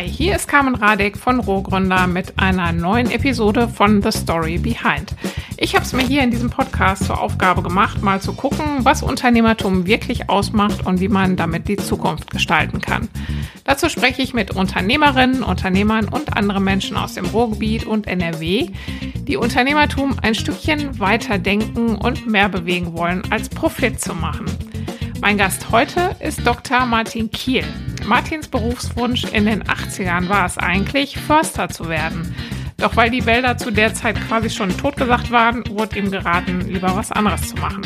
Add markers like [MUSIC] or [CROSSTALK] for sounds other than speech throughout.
Hi, hier ist Carmen Radek von Rohgründer mit einer neuen Episode von The Story Behind. Ich habe es mir hier in diesem Podcast zur Aufgabe gemacht, mal zu gucken, was Unternehmertum wirklich ausmacht und wie man damit die Zukunft gestalten kann. Dazu spreche ich mit Unternehmerinnen, Unternehmern und anderen Menschen aus dem Ruhrgebiet und NRW, die Unternehmertum ein Stückchen weiter denken und mehr bewegen wollen, als Profit zu machen. Mein Gast heute ist Dr. Martin Kiel. Martins Berufswunsch in den 80ern war es eigentlich, Förster zu werden. Doch weil die Wälder zu der Zeit quasi schon totgesagt waren, wurde ihm geraten, lieber was anderes zu machen.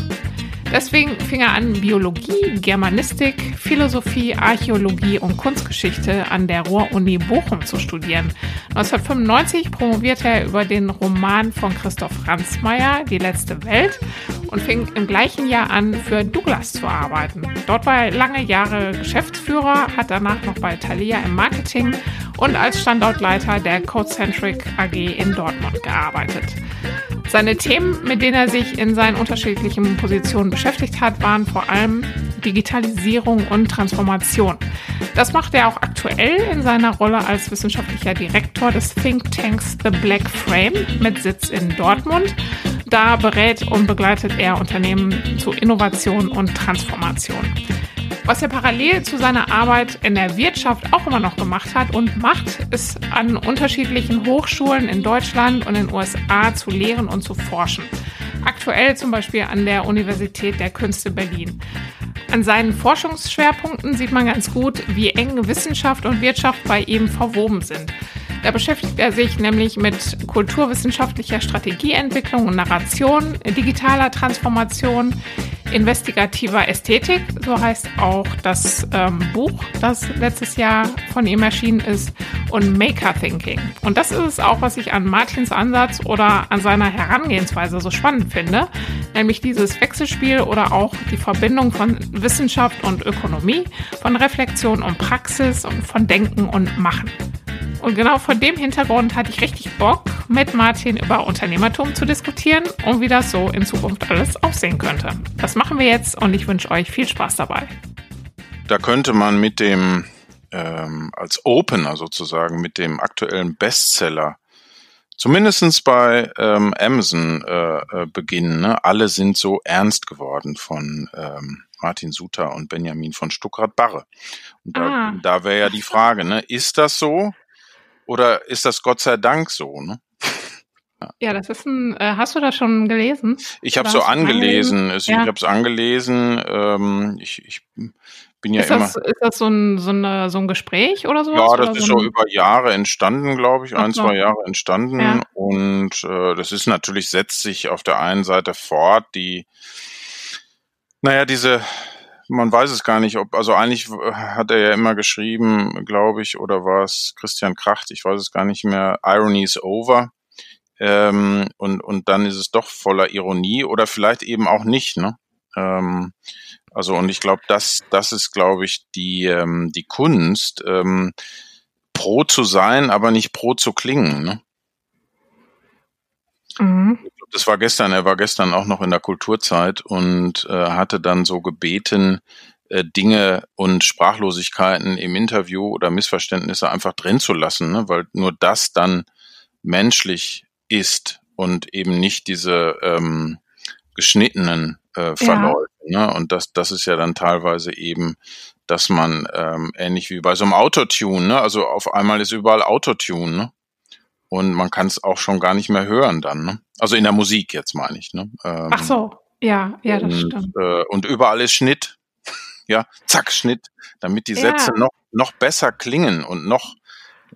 Deswegen fing er an, Biologie, Germanistik, Philosophie, Archäologie und Kunstgeschichte an der Ruhr-Uni Bochum zu studieren. 1995 promovierte er über den Roman von Christoph Ransmayr, Die letzte Welt, und fing im gleichen Jahr an, für Douglas zu arbeiten. Dort war er lange Jahre Geschäftsführer, hat danach noch bei Thalia im Marketing und als Standortleiter der Codecentric AG in Dortmund gearbeitet. Seine Themen, mit denen er sich in seinen unterschiedlichen Positionen beschäftigt hat, waren vor allem Digitalisierung und Transformation. Das macht er auch aktuell in seiner Rolle als wissenschaftlicher Direktor des Think Tanks The Black Frame mit Sitz in Dortmund. Da berät und begleitet er Unternehmen zu Innovation und Transformation. Was er parallel zu seiner Arbeit in der Wirtschaft auch immer noch gemacht hat und macht, ist an unterschiedlichen Hochschulen in Deutschland und in den USA zu lehren und zu forschen. Aktuell zum Beispiel an der Universität der Künste Berlin. An seinen Forschungsschwerpunkten sieht man ganz gut, wie eng Wissenschaft und Wirtschaft bei ihm verwoben sind. Da beschäftigt er sich nämlich mit kulturwissenschaftlicher Strategieentwicklung und Narration, digitaler Transformation, investigativer Ästhetik, so heißt auch das ähm, Buch, das letztes Jahr von ihm erschienen ist, und Maker Thinking. Und das ist es auch, was ich an Martins Ansatz oder an seiner Herangehensweise so spannend finde, nämlich dieses Wechselspiel oder auch die Verbindung von Wissenschaft und Ökonomie, von Reflexion und Praxis und von Denken und Machen. Und genau vor dem Hintergrund hatte ich richtig Bock, mit Martin über Unternehmertum zu diskutieren und wie das so in Zukunft alles aussehen könnte. Das machen wir jetzt und ich wünsche euch viel Spaß dabei. Da könnte man mit dem, ähm, als Opener sozusagen, mit dem aktuellen Bestseller zumindestens bei ähm, Amazon äh, äh, beginnen. Ne? Alle sind so ernst geworden von ähm, Martin Suter und Benjamin von Stuckrad-Barre. Und da, ah. da wäre ja die Frage, ne? ist das so? Oder ist das Gott sei Dank so? Ne? Ja, das ist ein. Äh, hast du das schon gelesen? Ich habe so angelesen. Es, ja. Ich habe es angelesen. Ähm, ich, ich bin ja ist immer. Das, ist das so ein, so, eine, so ein Gespräch oder so? Ja, das oder ist so, über Jahre entstanden, glaube ich, ein, so. zwei Jahre entstanden. Ja. Und äh, das ist natürlich, setzt sich auf der einen Seite fort, die, naja, diese man weiß es gar nicht, ob, also eigentlich hat er ja immer geschrieben, glaube ich, oder war es Christian Kracht, ich weiß es gar nicht mehr, Irony is over. Ähm, und, und dann ist es doch voller Ironie oder vielleicht eben auch nicht, ne? Ähm, also, und ich glaube, das, das ist, glaube ich, die, ähm, die Kunst, ähm, pro zu sein, aber nicht pro zu klingen, ne? Mhm. Das war gestern, er war gestern auch noch in der Kulturzeit und äh, hatte dann so gebeten, äh, Dinge und Sprachlosigkeiten im Interview oder Missverständnisse einfach drin zu lassen, ne? weil nur das dann menschlich ist und eben nicht diese ähm, geschnittenen äh, Verläufe. Ja. Ne? Und das, das ist ja dann teilweise eben, dass man ähm, ähnlich wie bei so einem Autotune, ne? also auf einmal ist überall Autotune, ne? Und man kann es auch schon gar nicht mehr hören dann. Ne? Also in der Musik jetzt meine ich. Ne? Ähm, Ach so, ja, ja, das und, stimmt. Äh, und überall ist Schnitt, [LAUGHS] ja, zack, Schnitt, damit die Sätze ja. noch, noch besser klingen und noch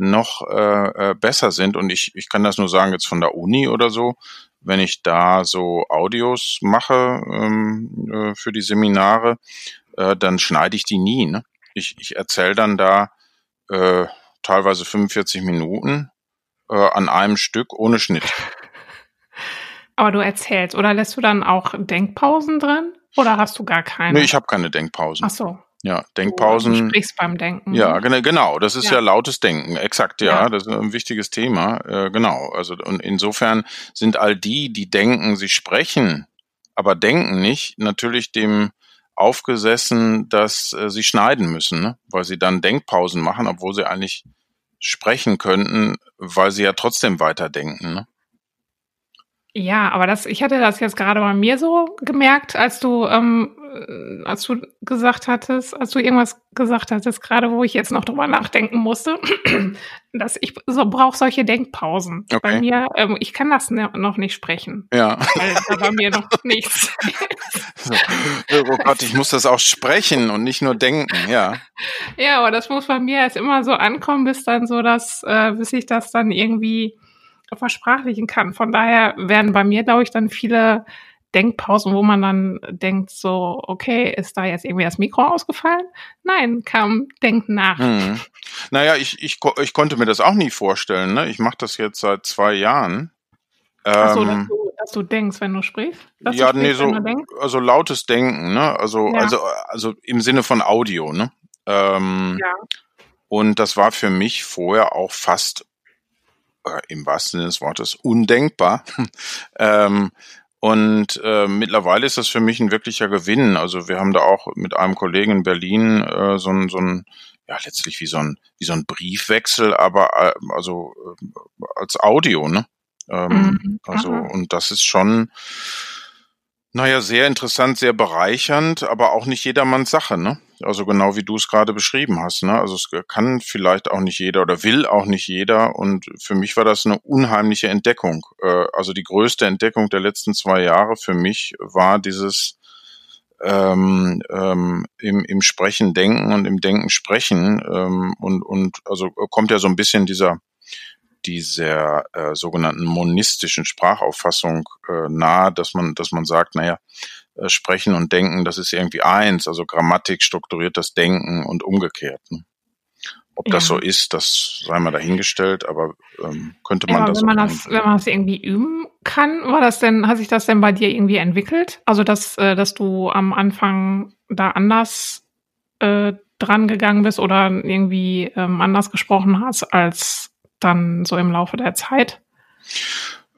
noch äh, äh, besser sind. Und ich, ich kann das nur sagen jetzt von der Uni oder so, wenn ich da so Audios mache ähm, äh, für die Seminare, äh, dann schneide ich die nie. Ne? Ich, ich erzähle dann da äh, teilweise 45 Minuten äh, an einem Stück ohne Schnitt. [LAUGHS] Aber du erzählst, oder lässt du dann auch Denkpausen drin? Oder hast du gar keine? Nee, ich habe keine Denkpausen. Ach so. Ja, Denkpausen. Du sprichst beim Denken. Ja, genau. Das ist ja, ja lautes Denken. Exakt, ja, ja. Das ist ein wichtiges Thema. Äh, genau. Also, und insofern sind all die, die denken, sie sprechen, aber denken nicht, natürlich dem aufgesessen, dass äh, sie schneiden müssen, ne? weil sie dann Denkpausen machen, obwohl sie eigentlich sprechen könnten, weil sie ja trotzdem weiterdenken. Ne? Ja, aber das, ich hatte das jetzt gerade bei mir so gemerkt, als du, ähm, äh, als du gesagt hattest, als du irgendwas gesagt hattest, gerade wo ich jetzt noch drüber nachdenken musste, [CLEARS THROAT] dass ich so brauche solche Denkpausen. Okay. Bei mir, ähm, ich kann das ne, noch nicht sprechen. Ja. Weil da bei mir noch [LAUGHS] nichts. so. Oh Gott, ich muss das auch sprechen und nicht nur denken, ja. Ja, aber das muss bei mir erst immer so ankommen, bis dann so, dass, äh, bis ich das dann irgendwie versprachlichen kann. Von daher werden bei mir, glaube ich, dann viele Denkpausen, wo man dann denkt, so, okay, ist da jetzt irgendwie das Mikro ausgefallen? Nein, kam Denken nach. Hm. Naja, ich, ich, ich konnte mir das auch nie vorstellen. Ne? Ich mache das jetzt seit zwei Jahren. Ach so, dass ähm, du, dass du denkst, wenn du sprichst? Dass ja, sprichst, nee, so, also lautes Denken, ne? Also, ja. also, also im Sinne von Audio, ne? Ähm, ja. Und das war für mich vorher auch fast äh, im wahrsten Sinne des Wortes undenkbar. [LAUGHS] ähm, und äh, mittlerweile ist das für mich ein wirklicher Gewinn. Also wir haben da auch mit einem Kollegen in Berlin äh, so ein, so ein ja letztlich wie so ein wie so ein Briefwechsel, aber äh, also äh, als Audio, ne? Ähm, mhm. Also und das ist schon naja, sehr interessant, sehr bereichernd, aber auch nicht jedermanns Sache, ne? Also genau wie du es gerade beschrieben hast, ne? Also es kann vielleicht auch nicht jeder oder will auch nicht jeder. Und für mich war das eine unheimliche Entdeckung. Äh, also die größte Entdeckung der letzten zwei Jahre für mich war dieses ähm, ähm, im, im Sprechen denken und im Denken sprechen. Ähm, und, und also kommt ja so ein bisschen dieser dieser äh, sogenannten monistischen Sprachauffassung äh, nahe, dass man, dass man sagt, naja, äh, Sprechen und Denken, das ist irgendwie eins, also Grammatik strukturiert das Denken und umgekehrt. Ne? Ob ja. das so ist, das sei mal dahingestellt, aber ähm, könnte man ja, das, wenn man das, wenn man das irgendwie üben kann, war das denn, hat sich das denn bei dir irgendwie entwickelt? Also dass, äh, dass du am Anfang da anders äh, dran gegangen bist oder irgendwie ähm, anders gesprochen hast als dann so im Laufe der Zeit?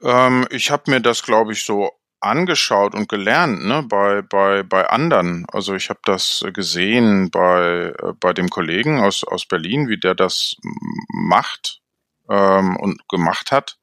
Ähm, ich habe mir das, glaube ich, so angeschaut und gelernt, ne, bei, bei, bei anderen. Also ich habe das gesehen bei, äh, bei dem Kollegen aus, aus Berlin, wie der das macht ähm, und gemacht hat.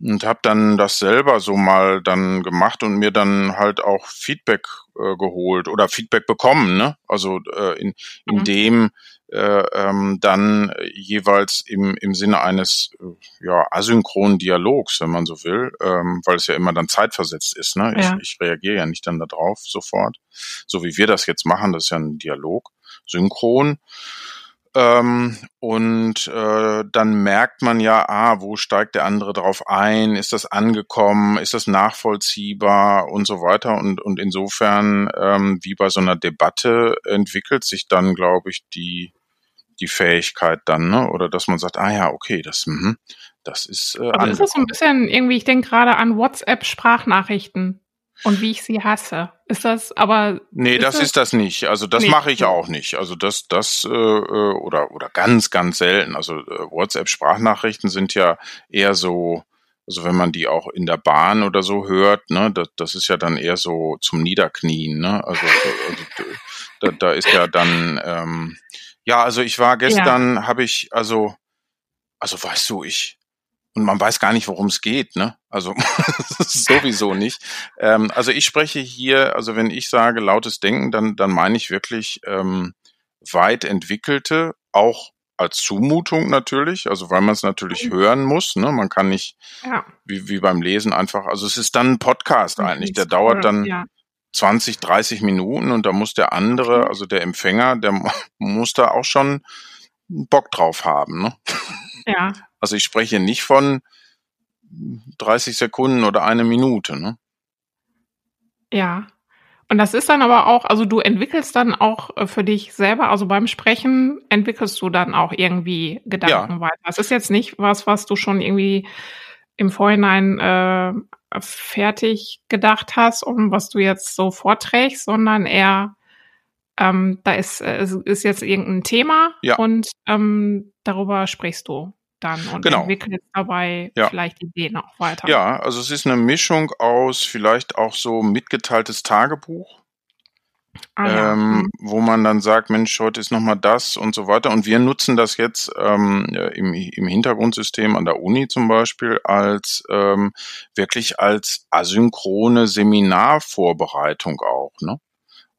Und habe dann das selber so mal dann gemacht und mir dann halt auch Feedback äh, geholt oder Feedback bekommen, ne? Also äh, in, in mhm. dem äh, ähm, dann jeweils im, im Sinne eines äh, ja, asynchronen Dialogs, wenn man so will, ähm, weil es ja immer dann zeitversetzt ist. Ne? Ja. Ich, ich reagiere ja nicht dann darauf sofort, so wie wir das jetzt machen, das ist ja ein Dialog, synchron. Ähm, und äh, dann merkt man ja, ah, wo steigt der andere drauf ein? Ist das angekommen? Ist das nachvollziehbar und so weiter? Und, und insofern, ähm, wie bei so einer Debatte, entwickelt sich dann, glaube ich, die, die Fähigkeit dann, ne? Oder dass man sagt, ah ja, okay, das, mh, das ist. Äh, Aber ist das so ein bisschen irgendwie, ich denke gerade an WhatsApp-Sprachnachrichten und wie ich sie hasse. Ist das aber. Nee, ist das, das, ist das nicht. Also das nee. mache ich auch nicht. Also das, das, äh, äh, oder, oder ganz, ganz selten. Also äh, WhatsApp-Sprachnachrichten sind ja eher so, also wenn man die auch in der Bahn oder so hört, ne, das, das ist ja dann eher so zum Niederknien, ne? Also, also da, da ist ja dann ähm, ja, also ich war gestern, ja. habe ich, also, also weißt du, ich, und man weiß gar nicht, worum es geht, ne? Also [LAUGHS] sowieso nicht. Ähm, also ich spreche hier, also wenn ich sage lautes Denken, dann, dann meine ich wirklich ähm, weit entwickelte, auch als Zumutung natürlich, also weil man es natürlich mhm. hören muss. Ne? Man kann nicht ja. wie, wie beim Lesen einfach, also es ist dann ein Podcast eigentlich, der dauert dann ja. 20, 30 Minuten und da muss der andere, also der Empfänger, der muss da auch schon Bock drauf haben. Ne? Ja. Also ich spreche nicht von 30 Sekunden oder eine Minute. Ne? Ja. Und das ist dann aber auch, also du entwickelst dann auch äh, für dich selber, also beim Sprechen entwickelst du dann auch irgendwie Gedanken ja. weiter. Es ist jetzt nicht was, was du schon irgendwie im Vorhinein äh, fertig gedacht hast und was du jetzt so vorträgst, sondern eher ähm, da ist, äh, ist jetzt irgendein Thema ja. und ähm, darüber sprichst du dann und genau. entwickelst dabei ja. vielleicht Ideen auch weiter. Ja, also es ist eine Mischung aus vielleicht auch so mitgeteiltes Tagebuch. Ah, ja. ähm, mhm. wo man dann sagt, Mensch, heute ist nochmal das und so weiter. Und wir nutzen das jetzt ähm, im, im Hintergrundsystem an der Uni zum Beispiel als ähm, wirklich als asynchrone Seminarvorbereitung auch. Ne?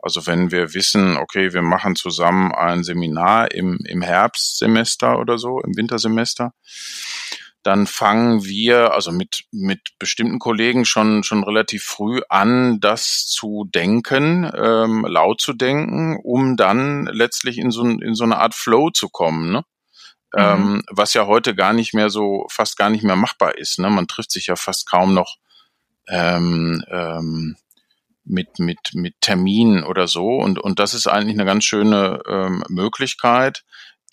Also wenn wir wissen, okay, wir machen zusammen ein Seminar im, im Herbstsemester oder so, im Wintersemester, dann fangen wir also mit, mit bestimmten Kollegen schon, schon relativ früh an, das zu denken, ähm, laut zu denken, um dann letztlich in so, in so eine Art Flow zu kommen. Ne? Mhm. Ähm, was ja heute gar nicht mehr so, fast gar nicht mehr machbar ist. Ne? Man trifft sich ja fast kaum noch ähm, ähm, mit, mit, mit Terminen oder so. Und, und das ist eigentlich eine ganz schöne ähm, Möglichkeit,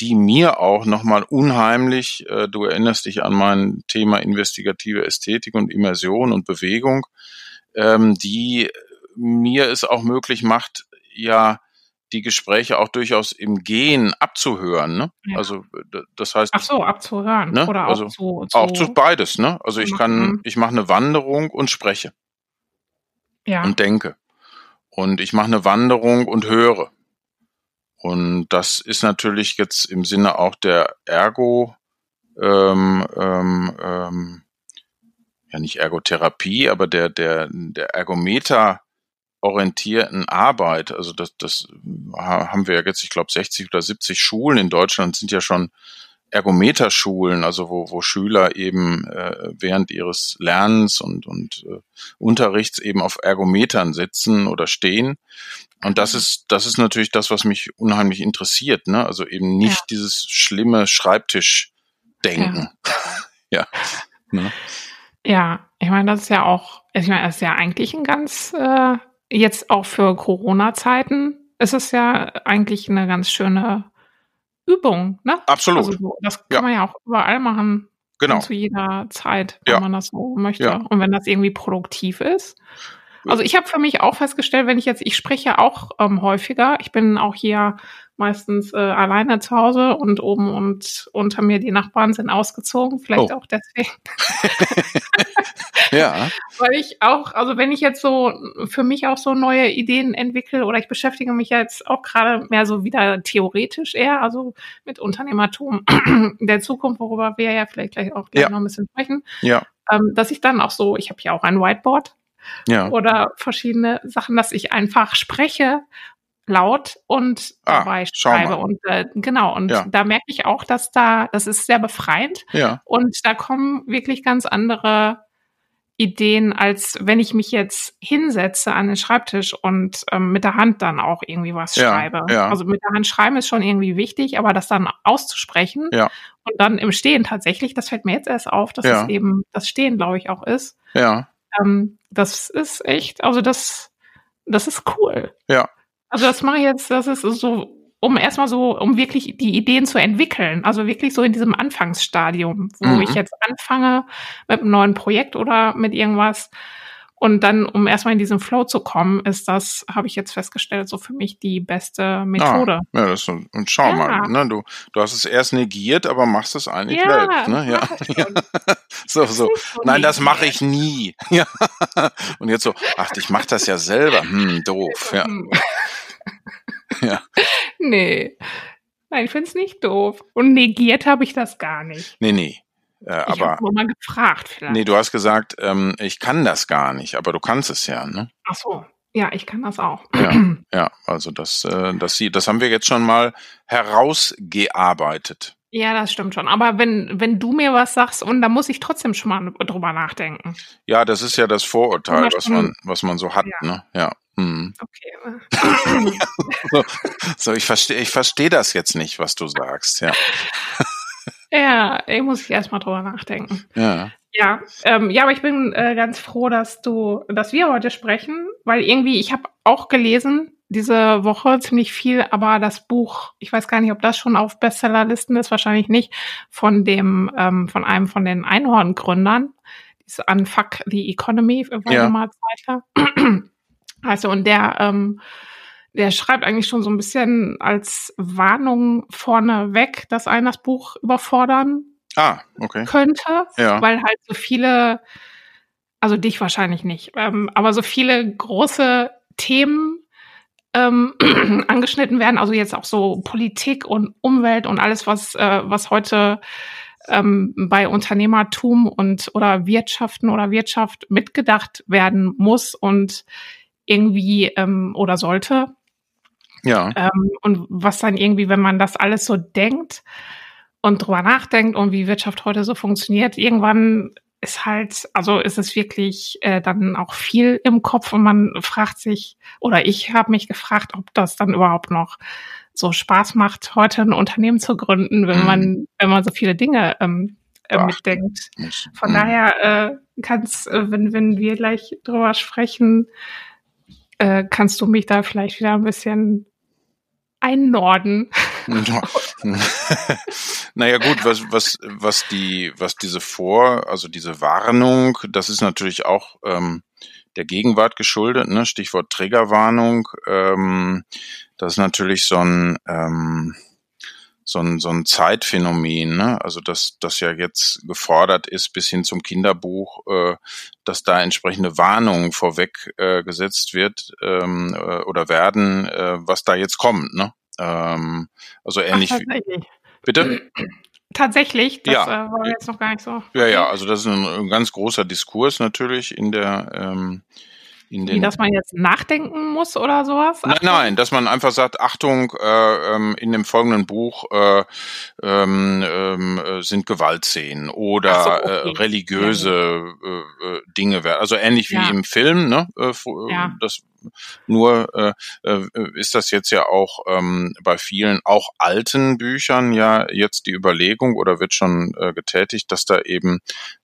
die mir auch nochmal unheimlich, äh, du erinnerst dich an mein Thema investigative Ästhetik und Immersion und Bewegung, ähm, die mir es auch möglich macht, ja, die Gespräche auch durchaus im Gehen abzuhören. Ne? Ja. Also das heißt. Ach so, abzuhören. Ne? Oder auch also, zu, zu, auch zu beides. Ne? Also ich kann, ich mache eine Wanderung und spreche. Ja. Und denke. Und ich mache eine Wanderung und höre. Und das ist natürlich jetzt im Sinne auch der Ergo, ähm, ähm, ähm, ja nicht Ergotherapie, aber der, der, der Ergometer orientierten Arbeit, also das, das haben wir jetzt, ich glaube, 60 oder 70 Schulen in Deutschland sind ja schon Ergometerschulen, also wo, wo Schüler eben äh, während ihres Lernens und, und äh, Unterrichts eben auf Ergometern sitzen oder stehen. Und das mhm. ist, das ist natürlich das, was mich unheimlich interessiert, ne? Also eben nicht ja. dieses schlimme Schreibtischdenken. Ja. [LAUGHS] ja. Ne? Ja, ich meine, das ist ja auch, ich meine, das ist ja eigentlich ein ganz, äh, jetzt auch für Corona-Zeiten ist es ja eigentlich eine ganz schöne Übung, ne? Absolut. Also das kann ja. man ja auch überall machen. Genau. Zu jeder Zeit, wenn ja. man das so möchte. Ja. Und wenn das irgendwie produktiv ist. Also ich habe für mich auch festgestellt, wenn ich jetzt, ich spreche auch ähm, häufiger. Ich bin auch hier meistens äh, alleine zu Hause und oben und unter mir die Nachbarn sind ausgezogen, vielleicht oh. auch deswegen. [LAUGHS] ja. [LAUGHS] Weil ich auch, also wenn ich jetzt so für mich auch so neue Ideen entwickle oder ich beschäftige mich jetzt auch gerade mehr so wieder theoretisch eher, also mit Unternehmertum [CLEARS THROAT] der Zukunft, worüber wir ja vielleicht gleich auch gleich ja. noch ein bisschen sprechen. Ja. Ähm, dass ich dann auch so, ich habe ja auch ein Whiteboard ja. oder verschiedene Sachen, dass ich einfach spreche laut und ah, dabei schreibe und äh, genau und ja. da merke ich auch, dass da das ist sehr befreiend ja. und da kommen wirklich ganz andere Ideen, als wenn ich mich jetzt hinsetze an den Schreibtisch und ähm, mit der Hand dann auch irgendwie was ja, schreibe. Ja. Also mit der Hand schreiben ist schon irgendwie wichtig, aber das dann auszusprechen ja. und dann im Stehen tatsächlich, das fällt mir jetzt erst auf, dass es eben das Stehen, glaube ich, auch ist. Ja. Ähm, das ist echt, also das, das ist cool. Ja. Also das mache ich jetzt, das ist so, um erstmal so, um wirklich die Ideen zu entwickeln. Also wirklich so in diesem Anfangsstadium, wo mhm. ich jetzt anfange mit einem neuen Projekt oder mit irgendwas. Und dann, um erstmal in diesen Flow zu kommen, ist das, habe ich jetzt festgestellt, so für mich die beste Methode. Ah, ja, das, und schau ja. mal, ne, du, du hast es erst negiert, aber machst es eigentlich ja, selbst. Ne? Ja, ja. [LAUGHS] so, so. Nein, das mache ich nie. [LAUGHS] Ja. Und jetzt so, ach, ich mache das ja selber. Hm, doof. Ja. Hm. [LAUGHS] ja. Nee. Nein, ich finde es nicht doof. Und negiert habe ich das gar nicht. Nee, nee. Äh, ich aber nur mal gefragt vielleicht. Nee, du hast gesagt, ähm, ich kann das gar nicht, aber du kannst es ja, ne? Ach so. Ja, ich kann das auch. Ja, ja also das, äh, das, das haben wir jetzt schon mal herausgearbeitet. Ja, das stimmt schon. Aber wenn, wenn du mir was sagst, und da muss ich trotzdem schon mal drüber nachdenken. Ja, das ist ja das Vorurteil, was man, was man so hat, ja. ne? Ja. Hm. Okay. [LAUGHS] so, ich verstehe, ich verstehe das jetzt nicht, was du sagst, ja. [LAUGHS] Ja, ich muss ich erstmal drüber nachdenken. Ja. Ja, ähm, ja, aber ich bin äh, ganz froh, dass du, dass wir heute sprechen, weil irgendwie ich habe auch gelesen diese Woche ziemlich viel, aber das Buch, ich weiß gar nicht, ob das schon auf Bestsellerlisten ist, wahrscheinlich nicht, von dem, ähm, von einem von den Einhorn-Gründern, dieses Unfuck the Economy, war ja. mal Zweiter. Also und der ähm, der schreibt eigentlich schon so ein bisschen als Warnung vorne weg, dass einen das Buch überfordern ah, okay. könnte, ja. weil halt so viele, also dich wahrscheinlich nicht, ähm, aber so viele große Themen ähm, [CLEARS THROAT] angeschnitten werden. Also jetzt auch so Politik und Umwelt und alles, was, äh, was heute ähm, bei Unternehmertum und oder Wirtschaften oder Wirtschaft mitgedacht werden muss und irgendwie ähm, oder sollte. Ja. Ähm, und was dann irgendwie, wenn man das alles so denkt und drüber nachdenkt und wie Wirtschaft heute so funktioniert, irgendwann ist halt, also ist es wirklich äh, dann auch viel im Kopf und man fragt sich, oder ich habe mich gefragt, ob das dann überhaupt noch so Spaß macht, heute ein Unternehmen zu gründen, wenn man, mhm. wenn man so viele Dinge ähm, äh, mitdenkt. Von mhm. daher äh, kannst, äh, wenn, wenn wir gleich drüber sprechen, äh, kannst du mich da vielleicht wieder ein bisschen einnorden. [LAUGHS] naja gut, was, was, was die, was diese Vor, also diese Warnung, das ist natürlich auch ähm, der Gegenwart geschuldet, ne? Stichwort Triggerwarnung. Ähm, das ist natürlich so ein ähm, so ein, so ein Zeitphänomen, ne? also dass das ja jetzt gefordert ist bis hin zum Kinderbuch, äh, dass da entsprechende Warnungen vorweg äh, gesetzt wird ähm, äh, oder werden, äh, was da jetzt kommt. Ne? Ähm, also ähnlich Ach, wie. Bitte? Tatsächlich, das ja. äh, war jetzt noch gar nicht so. Ja, ja, also das ist ein, ein, ganz großer Diskurs natürlich in der ähm, in den, Wie, dass man jetzt nachdenken muss oder sowas? Nein, nein, dass man einfach sagt, Achtung, äh, ähm, in dem folgenden Buch äh, ähm, ähm äh, sind Gewaltszenen oder so, okay. äh, religiöse äh, äh, Dinge, also ähnlich wie ja. im Film, ne? Ja. Das nur äh, äh, ist das jetzt ja auch ähm, bei vielen auch alten Büchern ja jetzt die Überlegung oder wird schon äh, getätigt, dass da eben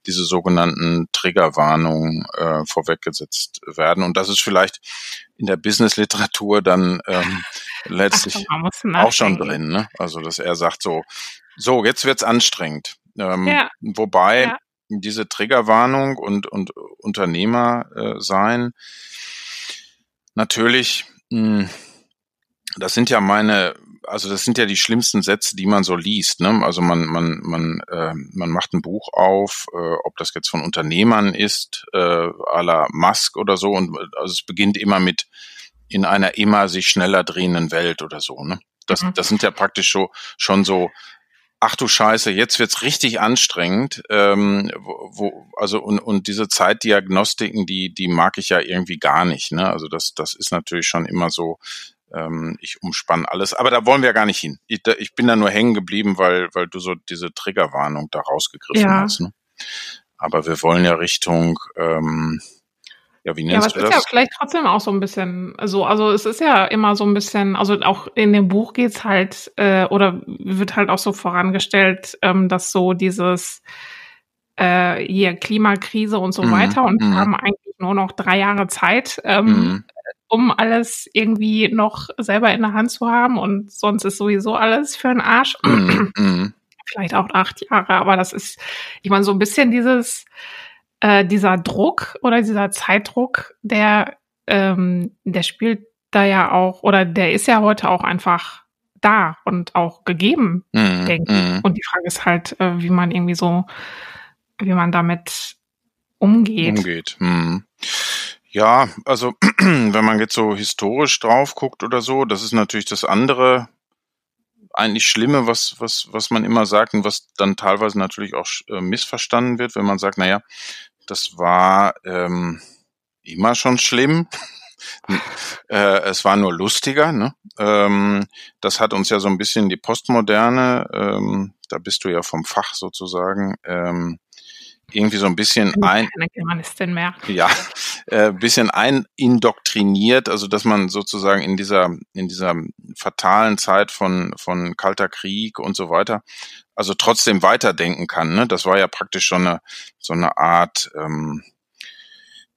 diese sogenannten Triggerwarnungen äh, vorweggesetzt werden. Und das ist vielleicht in der Business-Literatur dann ähm, [LAUGHS] letztlich Ach, auch schon drin. Ne? Also dass er sagt so, so jetzt wird's anstrengend. Ähm, ja. Wobei ja. diese Triggerwarnung und, und Unternehmer äh, sein natürlich, mh, hm, das sind ja meine, also das sind ja die schlimmsten Sätze, die man so liest. Ne? Also man, man, man, äh, man macht ein Buch auf, äh, ob das jetzt von Unternehmern ist, äh, à la Musk oder so, und also es beginnt immer mit in einer immer sich schneller drehenden Welt oder so. Ne? Das, mhm. das sind ja praktisch so schon so ach du Scheiße, jetzt wird's richtig anstrengend. Ähm, wo, also und, und diese Zeitdiagnostiken, die, die mag ich ja irgendwie gar nicht. Ne? Also das, das ist natürlich schon immer so, ähm, ich umspann alles. Aber da wollen wir gar nicht hin. Ich, ich bin da nur hängen geblieben, weil, weil du so diese Triggerwarnung da rausgegriffen ja. hast. Ne? Aber wir wollen ja Richtung ähm, ja, wie nennst ja, aber es ist ja vielleicht trotzdem auch so ein bisschen so, also es ist ja immer so ein bisschen, also auch in dem Buch geht's halt, äh, oder wird halt auch so vorangestellt, ähm, dass so dieses äh, hier Klimakrise und so mhm. weiter und mhm. haben eigentlich nur noch drei Jahre Zeit, ähm, mhm. um alles irgendwie noch selber in der Hand zu haben und sonst ist sowieso alles für den Arsch. Mhm. Mhm. Vielleicht auch acht Jahre, aber das ist, ich meine, so ein bisschen dieses äh, dieser Druck oder dieser Zeitdruck, der, ähm, der spielt da ja auch, oder der ist ja heute auch einfach da und auch gegeben, mhm. denke ich. Mhm. Und die Frage ist halt, äh, wie man irgendwie so, wie man damit umgeht. Umgeht. Mhm. Ja, also [CLEARS THROAT] wenn man jetzt so historisch drauf guckt oder so, das ist natürlich das andere eigentlich Schlimme, was, was, was man immer sagt und was dann teilweise natürlich auch äh, missverstanden wird, wenn man sagt, naja, das war ähm, immer schon schlimm. [LAUGHS] äh, es war nur lustiger. Ne? Ähm, das hat uns ja so ein bisschen die Postmoderne, ähm, da bist du ja vom Fach sozusagen, ähm, irgendwie so ein bisschen ein. Ja, äh, bisschen einindoktriniert, also dass man sozusagen in dieser in dieser fatalen Zeit von von kalter Krieg und so weiter, also trotzdem weiterdenken kann. Ne? Das war ja praktisch schon eine so eine Art ähm,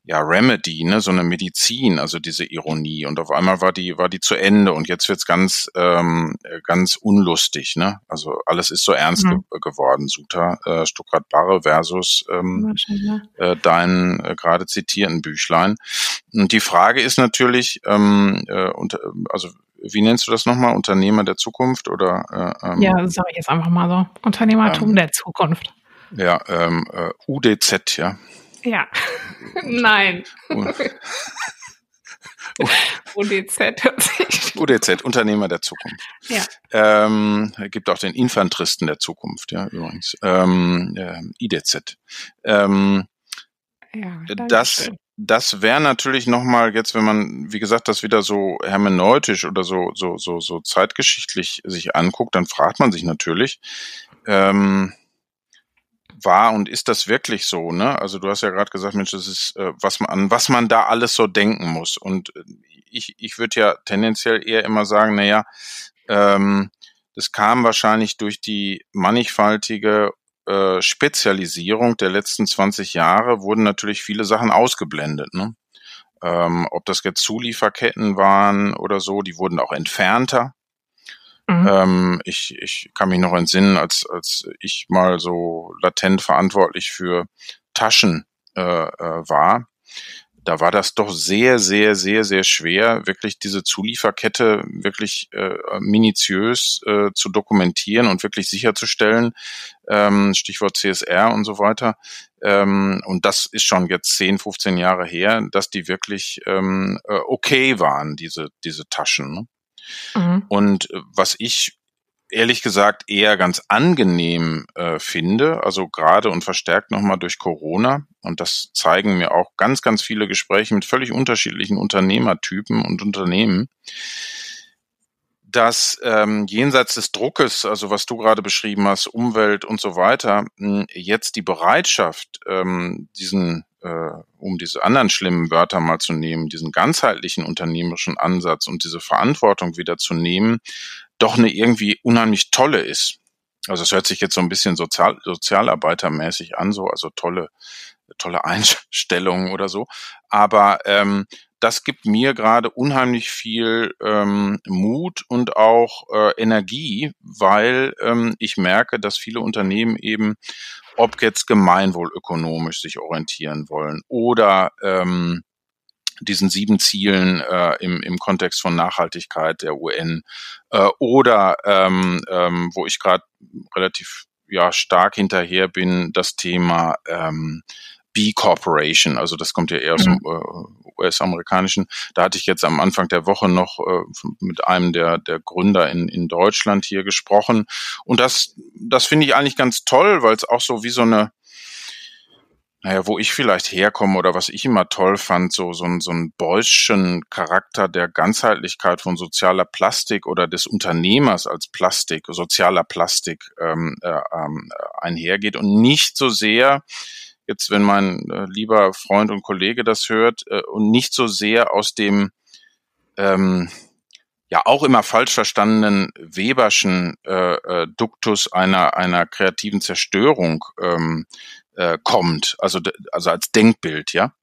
ja, Remedy, ne, so eine Medizin, also diese Ironie. Und auf einmal war die, war die zu Ende und jetzt wird's ganz, ähm, ganz unlustig, ne? Also alles ist so ernst mhm. ge geworden. Suta, äh, Stuttgart Barre versus ähm, äh, dein äh, gerade zitierten Büchlein. Und die Frage ist natürlich, ähm, äh, und, also wie nennst du das nochmal? Unternehmer der Zukunft oder? Äh, ähm, ja, sage ich jetzt einfach mal so. Unternehmertum ähm, der Zukunft. Ja, ähm, äh, UDZ, ja. Ja. [LAUGHS] Nein. UDZ. [LAUGHS] UDZ, [LAUGHS] Unternehmer der Zukunft. Ja. Ähm, gibt auch den Infanteristen der Zukunft, ja, übrigens. Ähm, äh, IDZ. Ähm, ja, das, das wäre natürlich nochmal jetzt, wenn man, wie gesagt, das wieder so hermeneutisch oder so, so, so, so zeitgeschichtlich sich anguckt, dann fragt man sich natürlich, ähm, war und ist das wirklich so, ne? Also du hast ja gerade gesagt, Mensch, das ist, äh, was man, an was man da alles so denken muss. Und äh, ich, ich würde ja tendenziell eher immer sagen, naja, ähm, das kam wahrscheinlich durch die mannigfaltige äh, Spezialisierung der letzten 20 Jahre, wurden natürlich viele Sachen ausgeblendet, ne? Ähm, ob das jetzt Zulieferketten waren oder so, die wurden auch entfernter. Mhm. Ähm, ich, ich kann mich noch entsinnen, als, als ich mal so latent verantwortlich für Taschen äh, äh, war. Da war das doch sehr, sehr, sehr, sehr schwer, wirklich diese Zulieferkette wirklich äh, minutiös äh, zu dokumentieren und wirklich sicherzustellen, ähm, Stichwort CSR und so weiter. Ähm, und das ist schon jetzt 10, 15 Jahre her, dass die wirklich ähm, äh, okay waren, diese, diese Taschen. Ne? Mhm. Und äh, was ich ehrlich gesagt eher ganz angenehm äh, finde, also gerade und verstärkt nochmal durch Corona, und das zeigen mir auch ganz, ganz viele Gespräche mit völlig unterschiedlichen Unternehmertypen und Unternehmen, dass ähm, jenseits des Druckes, also was du gerade beschrieben hast, Umwelt und so weiter, jetzt die Bereitschaft, ähm, diesen äh, um diese anderen schlimmen Wörter mal zu nehmen, diesen ganzheitlichen unternehmerischen Ansatz und diese Verantwortung wieder zu nehmen, doch eine irgendwie unheimlich tolle ist. Also es hört sich jetzt so ein bisschen sozial, sozialarbeitermäßig an, so also tolle tolle Einstellungen oder so. Aber ähm, das gibt mir gerade unheimlich viel ähm, Mut und auch äh, Energie, weil ähm, ich merke, dass viele Unternehmen eben ob jetzt gemeinwohlökonomisch sich orientieren wollen oder ähm, diesen sieben Zielen äh, im, im Kontext von Nachhaltigkeit der UN äh, oder ähm, ähm, wo ich gerade relativ ja stark hinterher bin, das Thema ähm, B Corporation, also das kommt ja eher aus dem mhm. äh, US-amerikanischen. Da hatte ich jetzt am Anfang der Woche noch äh, mit einem der, der Gründer in, in Deutschland hier gesprochen. Und das, das finde ich eigentlich ganz toll, weil es auch so wie so eine, naja, wo ich vielleicht herkomme oder was ich immer toll fand, so, so, ein, so ein Beuschen Charakter der Ganzheitlichkeit von sozialer Plastik oder des Unternehmers als Plastik, sozialer Plastik ähm, äh, ähm, einhergeht und nicht so sehr jetzt, wenn mein äh, lieber Freund und Kollege das hört äh, und nicht so sehr aus dem ähm, ja auch immer falsch verstandenen Weberschen äh, äh, Duktus einer einer kreativen Zerstörung ähm, äh, kommt, also also als Denkbild, ja.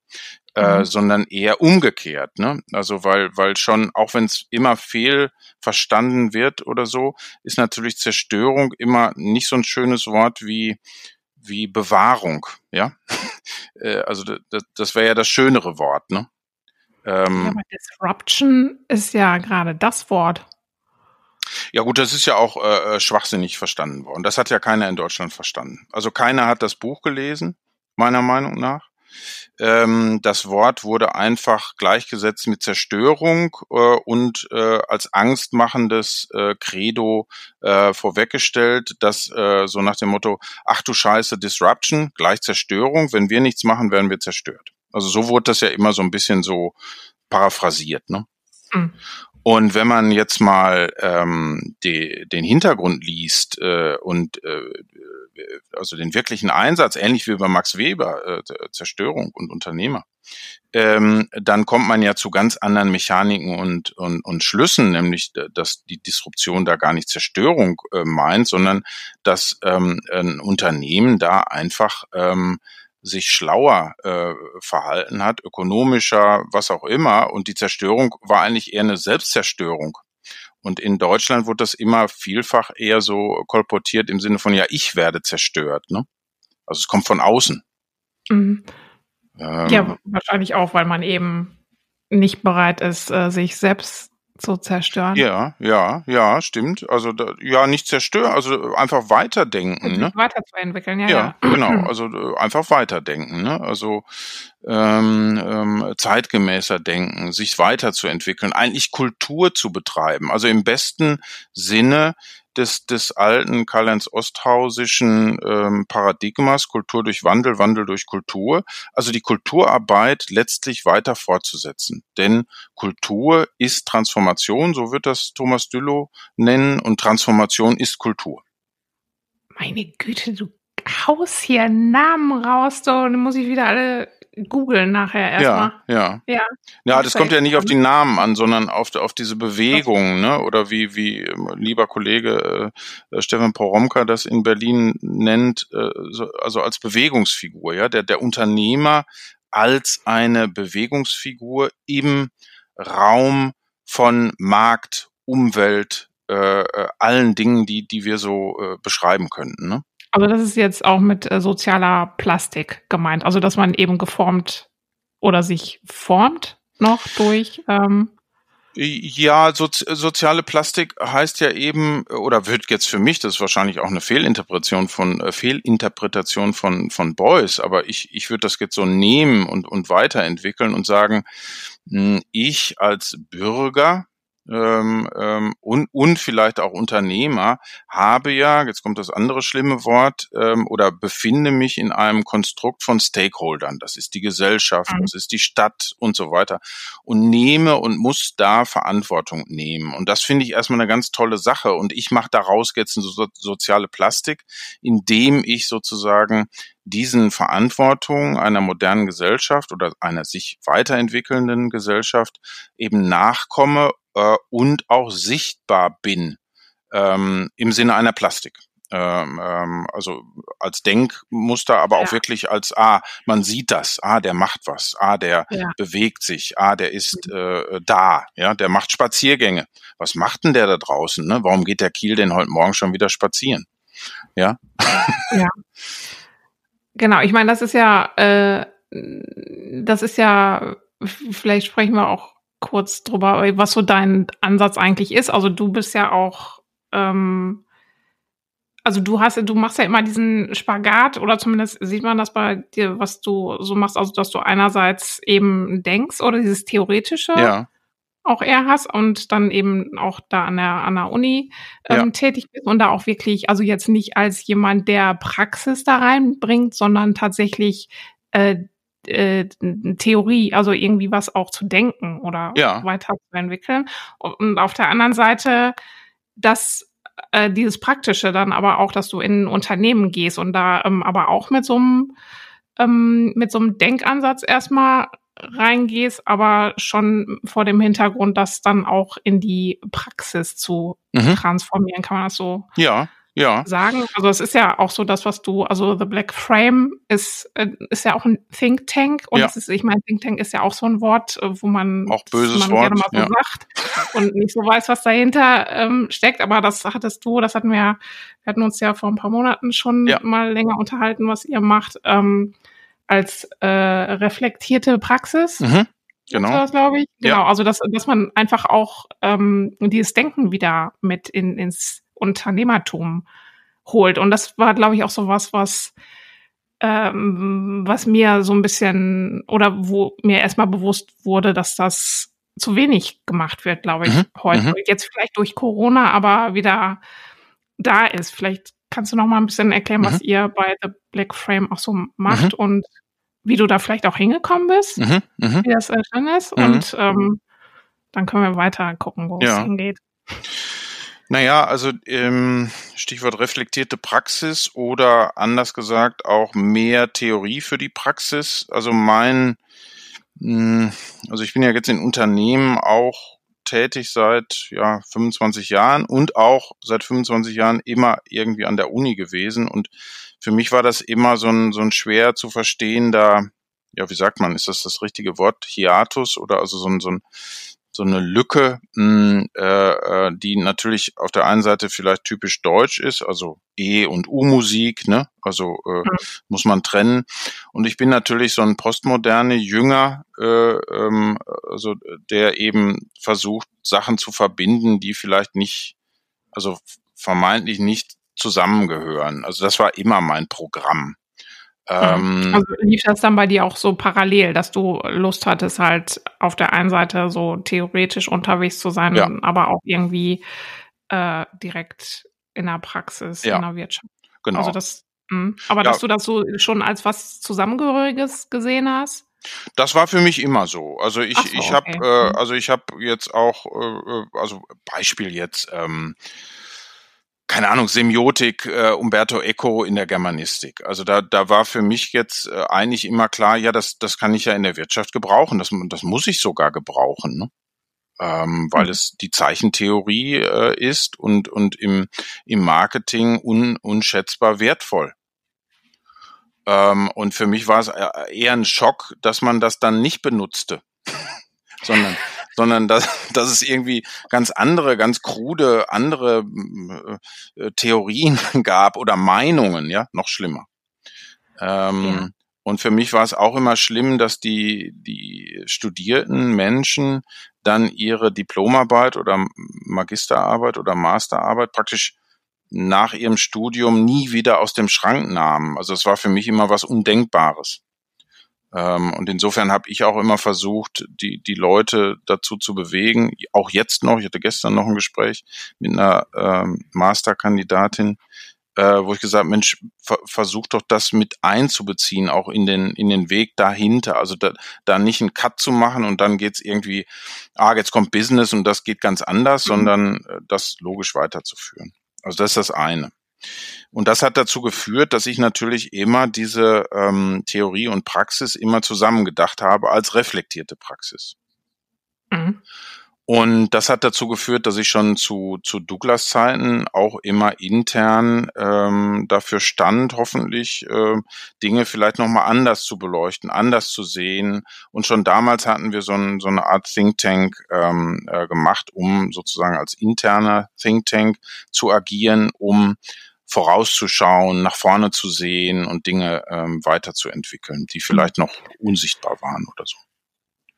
Äh, mhm. sondern eher umgekehrt, ne? Also weil weil schon auch wenn es immer fehl verstanden wird oder so, ist natürlich Zerstörung immer nicht so ein schönes Wort wie wie Bewahrung, ja. [LAUGHS] Äh, also das, das wäre ja das schönere Wort, ne? Ähm, ja, aber Disruption ist ja gerade das Wort. Ja gut, das ist ja auch äh, äh, schwachsinnig verstanden worden. Das hat ja keiner in Deutschland verstanden. Also keiner hat das Buch gelesen, meiner Meinung nach. Ähm, das Wort wurde einfach gleichgesetzt mit Zerstörung äh, und äh, als angstmachendes äh, Credo äh, vorweggestellt, dass äh, so nach dem Motto, ach du Scheiße, Disruption, gleich Zerstörung, wenn wir nichts machen, werden wir zerstört. Also so wurde das ja immer so ein bisschen so paraphrasiert. Ne? Mhm. Und wenn man jetzt mal ähm, die, den Hintergrund liest äh, und äh, also den wirklichen Einsatz, ähnlich wie bei Max Weber, äh, Zerstörung und Unternehmer, ähm, dann kommt man ja zu ganz anderen Mechaniken und, und, und Schlüssen, nämlich dass die Disruption da gar nicht Zerstörung äh, meint, sondern dass ähm, ein Unternehmen da einfach ähm, sich schlauer äh, verhalten hat, ökonomischer, was auch immer. Und die Zerstörung war eigentlich eher eine Selbstzerstörung. Und in Deutschland wurde das immer vielfach eher so kolportiert im Sinne von, ja, ich werde zerstört. Ne? Also es kommt von außen. Mhm. Ähm, ja, wahrscheinlich auch, weil man eben nicht bereit ist, äh, sich selbst zu zerstören. Ja, ja, ja, stimmt. Also da, ja, nicht zerstören, also einfach weiterdenken. Ne? Weiterzuentwickeln, ja, ja. Ja, genau. [CLEARS THROAT] Also äh, einfach weiterdenken. Ne? Also ähm, ähm, zeitgemäßer denken, sich weiterzuentwickeln, eigentlich Kultur zu betreiben. Also im besten Sinne des, des alten Karl-Heinz Osthausischen ähm, Paradigmas, Kultur durch Wandel, Wandel durch Kultur, also die Kulturarbeit letztlich weiter fortzusetzen. Denn Kultur ist Transformation, so wird das Thomas Düllow nennen, und Transformation ist Kultur. Meine Güte, du haust hier Namen raus, so, dann muss ich wieder alle googeln nachher erstmal. Ja, ja. Ja, ja das kommt ja nicht auf die Namen an, sondern auf, auf diese Bewegung, ne? Oder wie, wie ähm, lieber Kollege äh, Stefan Poromka das in Berlin nennt, äh, so, also als Bewegungsfigur, ja, der, der Unternehmer als eine Bewegungsfigur im Raum von Markt, Umwelt, äh, äh allen Dingen, die, die wir so äh, beschreiben könnten. Ne? Also das ist jetzt auch mit äh, sozialer Plastik gemeint. Also dass man eben geformt oder sich formt noch durch. Ähm ja, so, soziale Plastik heißt ja eben oder wird jetzt für mich, das ist wahrscheinlich auch eine Fehlinterpretation von äh, Fehlinterpretation von von Beuys, aber ich ich würde das jetzt so nehmen und und weiterentwickeln und sagen, hm, ich als Bürger ähm, ähm, und, und vielleicht auch Unternehmer habe ja, jetzt kommt das andere schlimme Wort, ähm, oder befinde mich in einem Konstrukt von Stakeholdern. Das ist die Gesellschaft, mhm. das ist die Stadt und so weiter. Und nehme und muss da Verantwortung nehmen. Und das finde ich erstmal eine ganz tolle Sache. Und ich mache daraus jetzt eine so, soziale Plastik, indem ich sozusagen diesen Verantwortung einer modernen Gesellschaft oder einer sich weiterentwickelnden Gesellschaft eben nachkomme äh, und auch sichtbar bin ähm, im Sinne einer Plastik. Ähm, ähm, also als Denkmuster, aber ja. auch wirklich als, ah, man sieht das, ah, der macht was, ah, der ja. bewegt sich, ah, der ist mhm. äh, da, ja, der macht Spaziergänge. Was macht denn der da draußen? Ne? Warum geht der Kiel denn heute Morgen schon wieder spazieren? Ja. Ja. Genau, ich meine, das ist ja, äh, das ist ja, vielleicht sprechen wir auch kurz drüber, was so dein Ansatz eigentlich ist. Also du bist ja auch, ähm, also du hast, du machst ja immer diesen Spagat oder zumindest sieht man das bei dir, was du so machst, also dass du einerseits eben denkst oder dieses theoretische ja. auch eher hast und dann eben auch da an der an der Uni ähm, ja. tätig bist und da auch wirklich, also jetzt nicht als jemand, der Praxis da reinbringt, sondern tatsächlich äh, äh, Theorie, also irgendwie was auch zu denken oder ja. weiterzuentwickeln. Und auf der anderen Seite, dass äh, dieses Praktische dann aber auch, dass du in ein Unternehmen gehst und da ähm, aber auch mit so einem ähm, mit so einem Denkansatz erstmal reingehst, aber schon vor dem Hintergrund, das dann auch in die Praxis zu mhm. transformieren, kann man das so ja ja. sagen. Also es ist ja auch so das, was du, also The Black Frame ist, äh, ist ja auch ein Think Tank und ja. ist, ich meine, Think Tank ist ja auch so ein Wort, äh, wo man, auch böses man Wort, gerne mal so ja. sagt und nicht so weiß, was dahinter ähm, steckt. Aber das hattest du, das hatten wir, wir hatten uns ja vor ein paar Monaten schon ja. mal länger unterhalten, was ihr macht, ähm, als äh, reflektierte Praxis. Mhm. Genau. Das glaube ich. Genau. Also, dass, dass man einfach auch ähm, dieses Denken wieder mit in, ins Unternehmertum holt. Und das war, glaube ich, auch so was, was ähm, was mir so ein bisschen oder wo mir erstmal bewusst wurde, dass das zu wenig gemacht wird, glaube ich, mhm. heute. Mhm. Jetzt vielleicht durch Corona, aber wieder da ist. Vielleicht kannst du noch mal ein bisschen erklären, mhm. was ihr bei The Black Frame auch so macht mhm. und wie du da vielleicht auch hingekommen bist, mhm. Mhm. wie das schön ist. Und ähm, dann können wir weiter gucken, wo ja. es hingeht. Naja, also ähm, Stichwort reflektierte Praxis oder anders gesagt auch mehr Theorie für die Praxis. Also mein, mh, hm, also ich bin ja jetzt in Unternehmen auch tätig seit ja 25 Jahren und auch seit 25 Jahren immer irgendwie an der Uni gewesen und für mich war das immer so ein so ein schwer zu verstehender ja wie sagt man ist das das richtige Wort Hiatus oder also so ein so ein so eine Lücke, mh, äh, die natürlich auf der einen Seite vielleicht typisch deutsch ist, also E- und U-Musik, ne? Also äh, mhm. muss man trennen. Und ich bin natürlich so ein postmoderne Jünger, äh, ähm, also der eben versucht, Sachen zu verbinden, die vielleicht nicht, also vermeintlich nicht zusammengehören. Also das war immer mein Programm. Mhm. Ähm, also lief das dann bei dir auch so parallel, dass du Lust hattest, halt auf der einen Seite so theoretisch unterwegs zu sein, ja. aber auch irgendwie äh, direkt in der Praxis, ja. in der Wirtschaft. Genau. Also das, mh. aber ja. dass du das so schon als was Zusammengehöriges gesehen hast? Das war für mich immer so. Also ich, so, ich habe, okay. äh, mhm. also ich habe jetzt auch, äh, äh, also Beispiel jetzt. Ähm, keine Ahnung, Semiotik, äh, Umberto Eco in der Germanistik. Also da, da war für mich jetzt äh, eigentlich immer klar, ja, das, das kann ich ja in der Wirtschaft gebrauchen, das, das muss ich sogar gebrauchen, ne? ähm, weil mhm. es die Zeichentheorie äh, ist und, und im, im Marketing un, unschätzbar wertvoll. Ähm, und für mich war es äh, eher ein Schock, dass man das dann nicht benutzte, [LAUGHS] sondern sondern dass, [LAUGHS] dass es irgendwie ganz andere, ganz krude, andere äh, Theorien [LAUGHS] gab oder Meinungen, ja, noch schlimmer. Ähm, ja. Und für mich war es auch immer schlimm, dass die, die studierten Menschen dann ihre Diplomarbeit oder Magisterarbeit oder Masterarbeit praktisch nach ihrem Studium nie wieder aus dem Schrank nahmen. Also es war für mich immer was Undenkbares. Ähm, und insofern habe ich auch immer versucht, die, die Leute dazu zu bewegen, auch jetzt noch, ich hatte gestern noch ein Gespräch mit einer ähm, Masterkandidatin, äh, wo ich gesagt, Mensch, ver versuch doch das mit einzubeziehen, auch in den, in den Weg dahinter. Also da, da nicht einen Cut zu machen und dann geht's irgendwie, ah, jetzt kommt Business und das geht ganz anders, mhm. sondern äh, das logisch weiterzuführen. Also das ist das eine. Und das hat dazu geführt, dass ich natürlich immer diese ähm, Theorie und Praxis immer zusammengedacht habe als reflektierte Praxis. Mhm. Und das hat dazu geführt, dass ich schon zu, zu Douglas Zeiten auch immer intern ähm, dafür stand, hoffentlich äh, Dinge vielleicht nochmal anders zu beleuchten, anders zu sehen. Und schon damals hatten wir so, ein, so eine Art Think Tank ähm, äh, gemacht, um sozusagen als interner Think Tank zu agieren, um vorauszuschauen, nach vorne zu sehen und Dinge ähm, weiterzuentwickeln, die vielleicht noch unsichtbar waren oder so.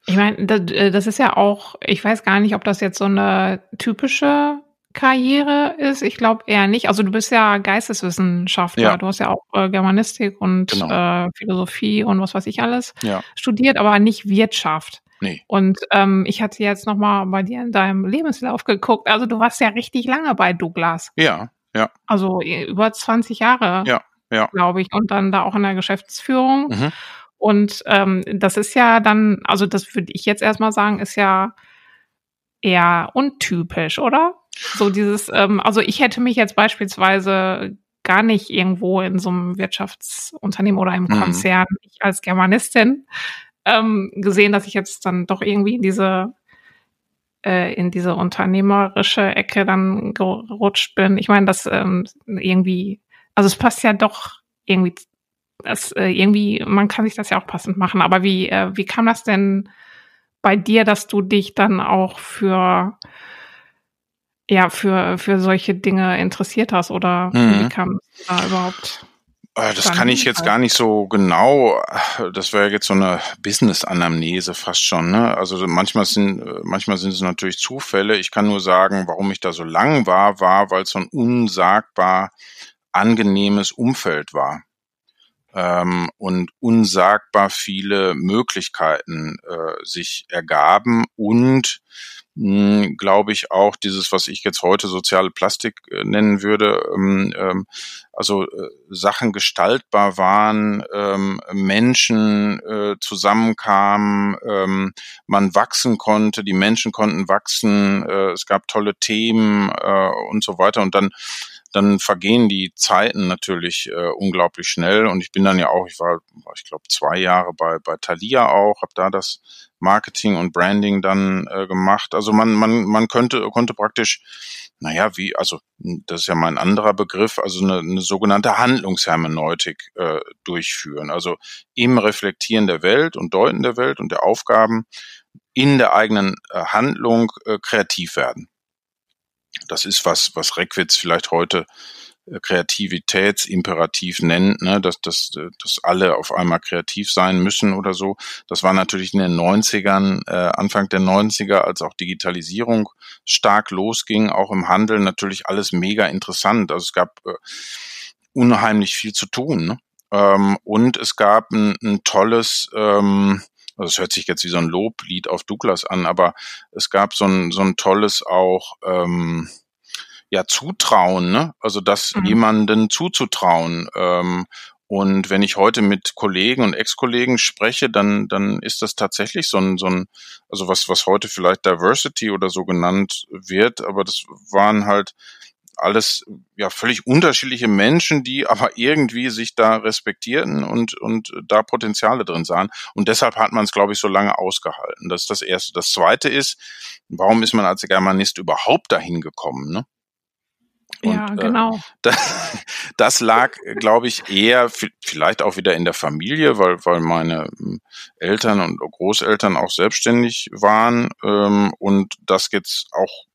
Ich meine, das, äh, das ist ja auch, ich weiß gar nicht, ob das jetzt so eine typische Karriere ist. Ich glaube eher nicht. Also du bist ja Geisteswissenschaftler, ja. du hast ja auch äh, Germanistik und genau. äh, Philosophie und was weiß ich alles ja. studiert, aber nicht Wirtschaft. Nee. Und ähm, ich hatte jetzt noch mal bei dir in deinem Lebenslauf geguckt. Also du warst ja richtig lange bei Douglas. Ja, ja. Also über 20 Jahre, ja, ja. glaube ich. Und dann da auch in der Geschäftsführung. Mhm. Und ähm, das ist ja dann, also das würde ich jetzt erstmal sagen, ist ja eher untypisch, oder? So dieses, ähm, also ich hätte mich jetzt beispielsweise gar nicht irgendwo in so einem Wirtschaftsunternehmen oder im mhm. Konzern, ich als Germanistin, ähm, gesehen, dass ich jetzt dann doch irgendwie in diese äh, in diese unternehmerische Ecke dann gerutscht bin. Ich meine, das ähm, irgendwie, also es passt ja doch irgendwie, das, äh, irgendwie, man kann sich das ja auch passend machen. Aber wie, äh, wie kam das denn bei dir, dass du dich dann auch für ja, für, für solche Dinge interessiert hast oder mhm. wie kam es da überhaupt? Äh, das kann ich jetzt gar nicht so genau. Das wäre jetzt so eine Business-Anamnese fast schon. Ne? Also manchmal sind, manchmal sind es natürlich Zufälle. Ich kann nur sagen, warum ich da so lang war, war, weil es so ein unsagbar angenehmes Umfeld war ähm, und unsagbar viele Möglichkeiten äh, sich ergaben und glaube ich auch dieses, was ich jetzt heute soziale Plastik äh, nennen würde, ähm, ähm, also äh, Sachen gestaltbar waren, ähm, Menschen äh, zusammenkamen, ähm, man wachsen konnte, die Menschen konnten wachsen, äh, es gab tolle Themen äh, und so weiter. Und dann dann vergehen die Zeiten natürlich äh, unglaublich schnell. Und ich bin dann ja auch, ich war, ich glaube, zwei Jahre bei, bei Thalia auch, habe da das Marketing und Branding dann äh, gemacht. Also man, man, man könnte, konnte praktisch, naja, wie, also das ist ja mein anderer Begriff, also eine, eine sogenannte Handlungshermeneutik äh, durchführen. Also im Reflektieren der Welt und Deuten der Welt und der Aufgaben in der eigenen äh, Handlung äh, kreativ werden. Das ist was, was Reckwitz vielleicht heute äh, Kreativitätsimperativ nennt, ne, dass, dass, dass alle auf einmal kreativ sein müssen oder so. Das war natürlich in den 90ern, äh, Anfang der 90er, als auch Digitalisierung stark losging, auch im Handel natürlich alles mega interessant. Also es gab äh, unheimlich viel zu tun. Ne? Ähm, und es gab ein, ein tolles, ähm, also es hört sich jetzt wie so ein Loblied auf Douglas an, aber es gab so ein, so ein tolles auch, ähm, ja, Zutrauen, ne? Also das mhm. jemanden zuzutrauen. Ähm, und wenn ich heute mit Kollegen und Ex-Kollegen spreche, dann, dann ist das tatsächlich so ein, so ein, also was, was heute vielleicht Diversity oder so genannt wird, aber das waren halt alles ja völlig unterschiedliche Menschen, die aber irgendwie sich da respektierten und und da Potenziale drin sahen und deshalb hat man es glaube ich so lange ausgehalten. Das ist das erste. Das zweite ist, warum ist man als Germanist überhaupt dahin gekommen? Ne? Und, ja, äh, genau. Äh, [LAUGHS] das, das lag, glaube ich, eher vielleicht auch wieder in der Familie, weil, weil meine hm, Eltern und Großeltern auch selbstständig waren ähm, und das jetzt auch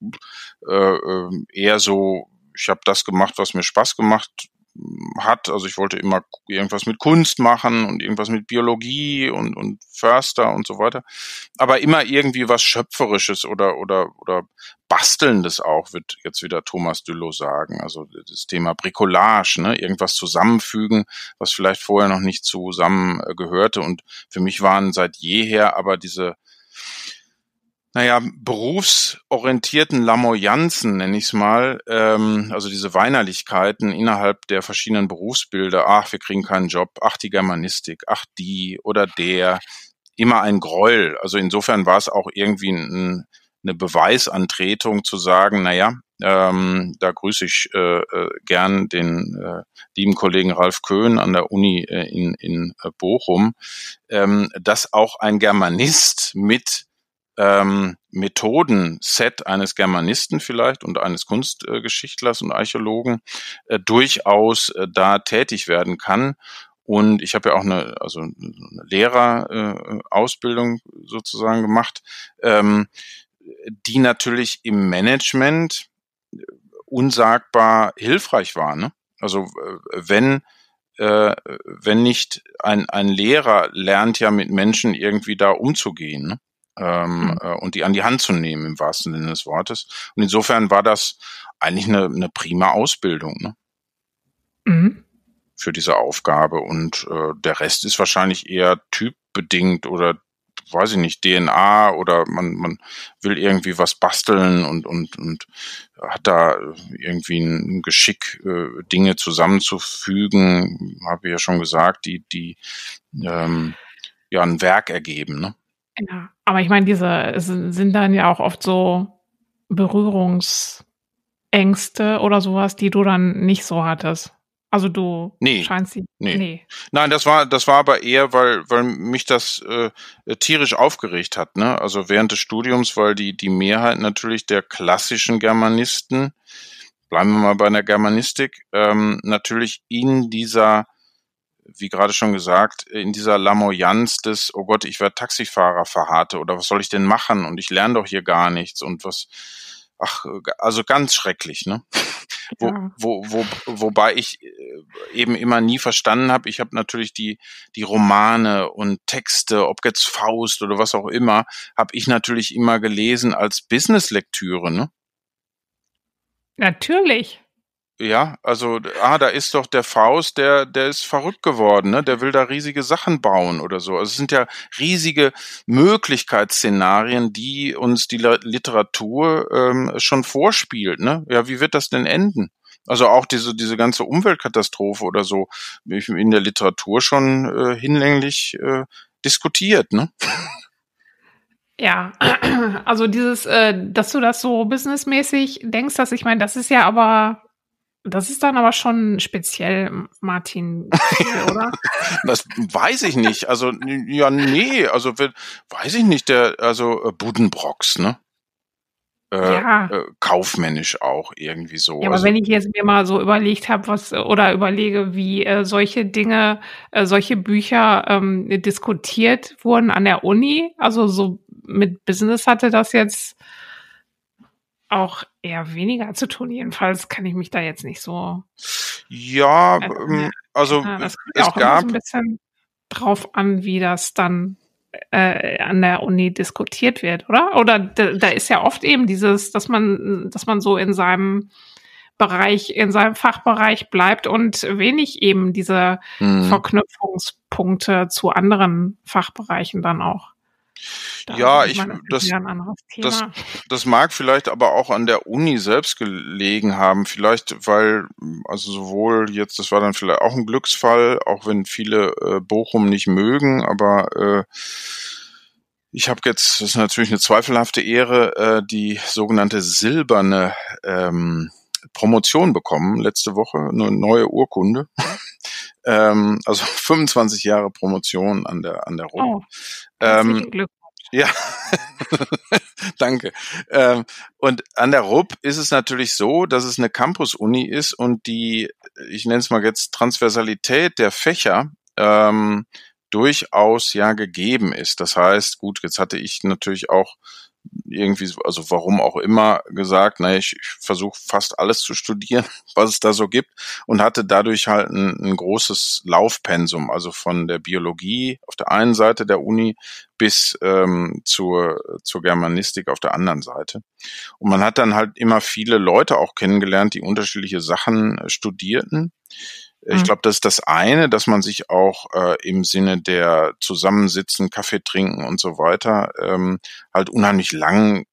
äh, ähm, eher so, ich habe das gemacht, was mir Spaß gemacht hat. Also ich wollte immer irgendwas mit Kunst machen und irgendwas mit Biologie und, und Förster und so weiter. Aber immer irgendwie was Schöpferisches oder, oder, oder Bastelndes auch, wird jetzt wieder Thomas Düllow sagen. Also das Thema Bricolage, ne? irgendwas zusammenfügen, was vielleicht vorher noch nicht zusammen gehörte. Und für mich waren seit jeher aber diese naja, berufsorientierten Lamoyanzen, nenne ich es mal, ähm, also diese Weinerlichkeiten innerhalb der verschiedenen Berufsbilder, ach, wir kriegen keinen Job, ach, die Germanistik, ach, die oder der, immer ein Gräuel. Also insofern war es auch irgendwie ein, eine Beweisantretung zu sagen, naja, ähm, da grüße ich äh, äh, gern den äh, lieben Kollegen Ralf Köhn an der Uni äh, in, in äh, Bochum, ähm, dass auch ein Germanist [LAUGHS] mit ähm, Methodenset eines Germanisten vielleicht und eines Kunstgeschichtlers und Archäologen äh, durchaus äh, da tätig werden kann. Und ich habe ja auch eine, also eine Lehrerausbildung äh, sozusagen gemacht, ähm, die natürlich im Management unsagbar hilfreich war. Ne? Also äh, wenn äh, wenn nicht ein, ein Lehrer lernt ja mit Menschen irgendwie da umzugehen. Ne? Ähm, mhm. äh, und die an die Hand zu nehmen im wahrsten Sinne des Wortes. Und insofern war das eigentlich eine, eine prima Ausbildung ne? Mhm. für diese Aufgabe. Und äh, der Rest ist wahrscheinlich eher typbedingt oder weiß ich nicht, DNA oder man, man will irgendwie was basteln und, und, und hat da irgendwie ein Geschick, äh, Dinge zusammenzufügen, habe ich ja schon gesagt, die, die ähm, ja ein Werk ergeben. Ne? Ja, aber ich meine, diese sind dann ja auch oft so Berührungsängste oder sowas, die du dann nicht so hattest. Also du nee, scheinst sie. Nee. nee. Nein, das war das war aber eher, weil weil mich das äh, tierisch aufgeregt hat, ne? Also während des Studiums, weil die die Mehrheit natürlich der klassischen Germanisten, bleiben wir mal bei der Germanistik, ähm, natürlich in dieser wie gerade schon gesagt, in dieser Lamoyanz des, oh Gott, ich werde Taxifahrer verharrte oder was soll ich denn machen und ich lerne doch hier gar nichts und was, ach, also ganz schrecklich, ne? Ja. Wo, wo, wo, wobei ich äh, eben immer nie verstanden habe, ich habe natürlich die, die Romane und Texte, ob jetzt Faust oder was auch immer, habe ich natürlich immer gelesen als Business-Lektüre, ne? Natürlich. Ja, also, ah, da ist doch der Faust, der, der ist verrückt geworden, ne? Der will da riesige Sachen bauen oder so. Also es sind ja riesige Möglichkeitsszenarien, die uns die Literatur ähm, schon vorspielt, ne? Ja, wie wird das denn enden? Also auch diese, diese ganze Umweltkatastrophe oder so, in der Literatur schon äh, hinlänglich äh, diskutiert, ne? Ja, [CLEARS THROAT] also dieses, äh, dass du das so businessmäßig denkst, dass ich meine, das ist ja aber das ist dann aber schon speziell, Martin, [LAUGHS] oder? das weiß ich nicht. Also, ja, nee, also weiß ich nicht, der, also äh, Budenbrocks, ne? äh, ja. äh, kaufmännisch auch irgendwie so. Ja, aber also, wenn ich jetzt mir mal so überlegt habe, was oder überlege, wie äh, solche Dinge, äh, solche Bücher ähm, diskutiert wurden an der Uni, also so mit Business hatte das jetzt auch eher weniger zu tun. Jedenfalls kann ich mich da jetzt nicht so. Ja, äh, also ja, kommt es auch gab so ein bisschen drauf an, wie das dann äh, an der Uni diskutiert wird, oder? Oder da, da ist ja oft eben dieses, dass man, dass man so in seinem Bereich, in seinem Fachbereich bleibt und wenig eben diese mhm. Verknüpfungspunkte zu anderen Fachbereichen dann auch. Da ja, ich, das, das, das mag vielleicht aber auch an der Uni selbst gelegen haben. Vielleicht, weil, also sowohl jetzt, das war dann vielleicht auch ein Glücksfall, auch wenn viele äh, Bochum nicht mögen, aber äh, ich habe jetzt, das ist natürlich eine zweifelhafte Ehre, äh, die sogenannte silberne ähm, Promotion bekommen letzte Woche, eine neue Urkunde. [LAUGHS] ähm, also [LAUGHS] 25 Jahre Promotion an der an der RUB. Oh, ähm, ja, [LAUGHS] danke. Ähm, und an der RUB ist es natürlich so, dass es eine Campus-Uni ist und die, ich nenne es mal jetzt Transversalität der Fächer ähm, durchaus ja gegeben ist. Das heißt, gut, jetzt hatte ich natürlich auch irgendwie, also warum auch immer, gesagt, naja, ich, ich versuche fast alles zu studieren, [LAUGHS] was es da so gibt und hatte dadurch halt ein, ein großes Laufpensum, also von der Biologie auf der einen Seite der Uni bis ähm, zur, zur Germanistik auf der anderen Seite. Und man hat dann halt immer viele Leute auch kennengelernt, die unterschiedliche Sachen äh, studierten. Ich mhm. glaube, das ist das eine, dass man sich auch äh, im Sinne der Zusammensitzen, Kaffee trinken und so weiter ähm, halt unheimlich lang äh,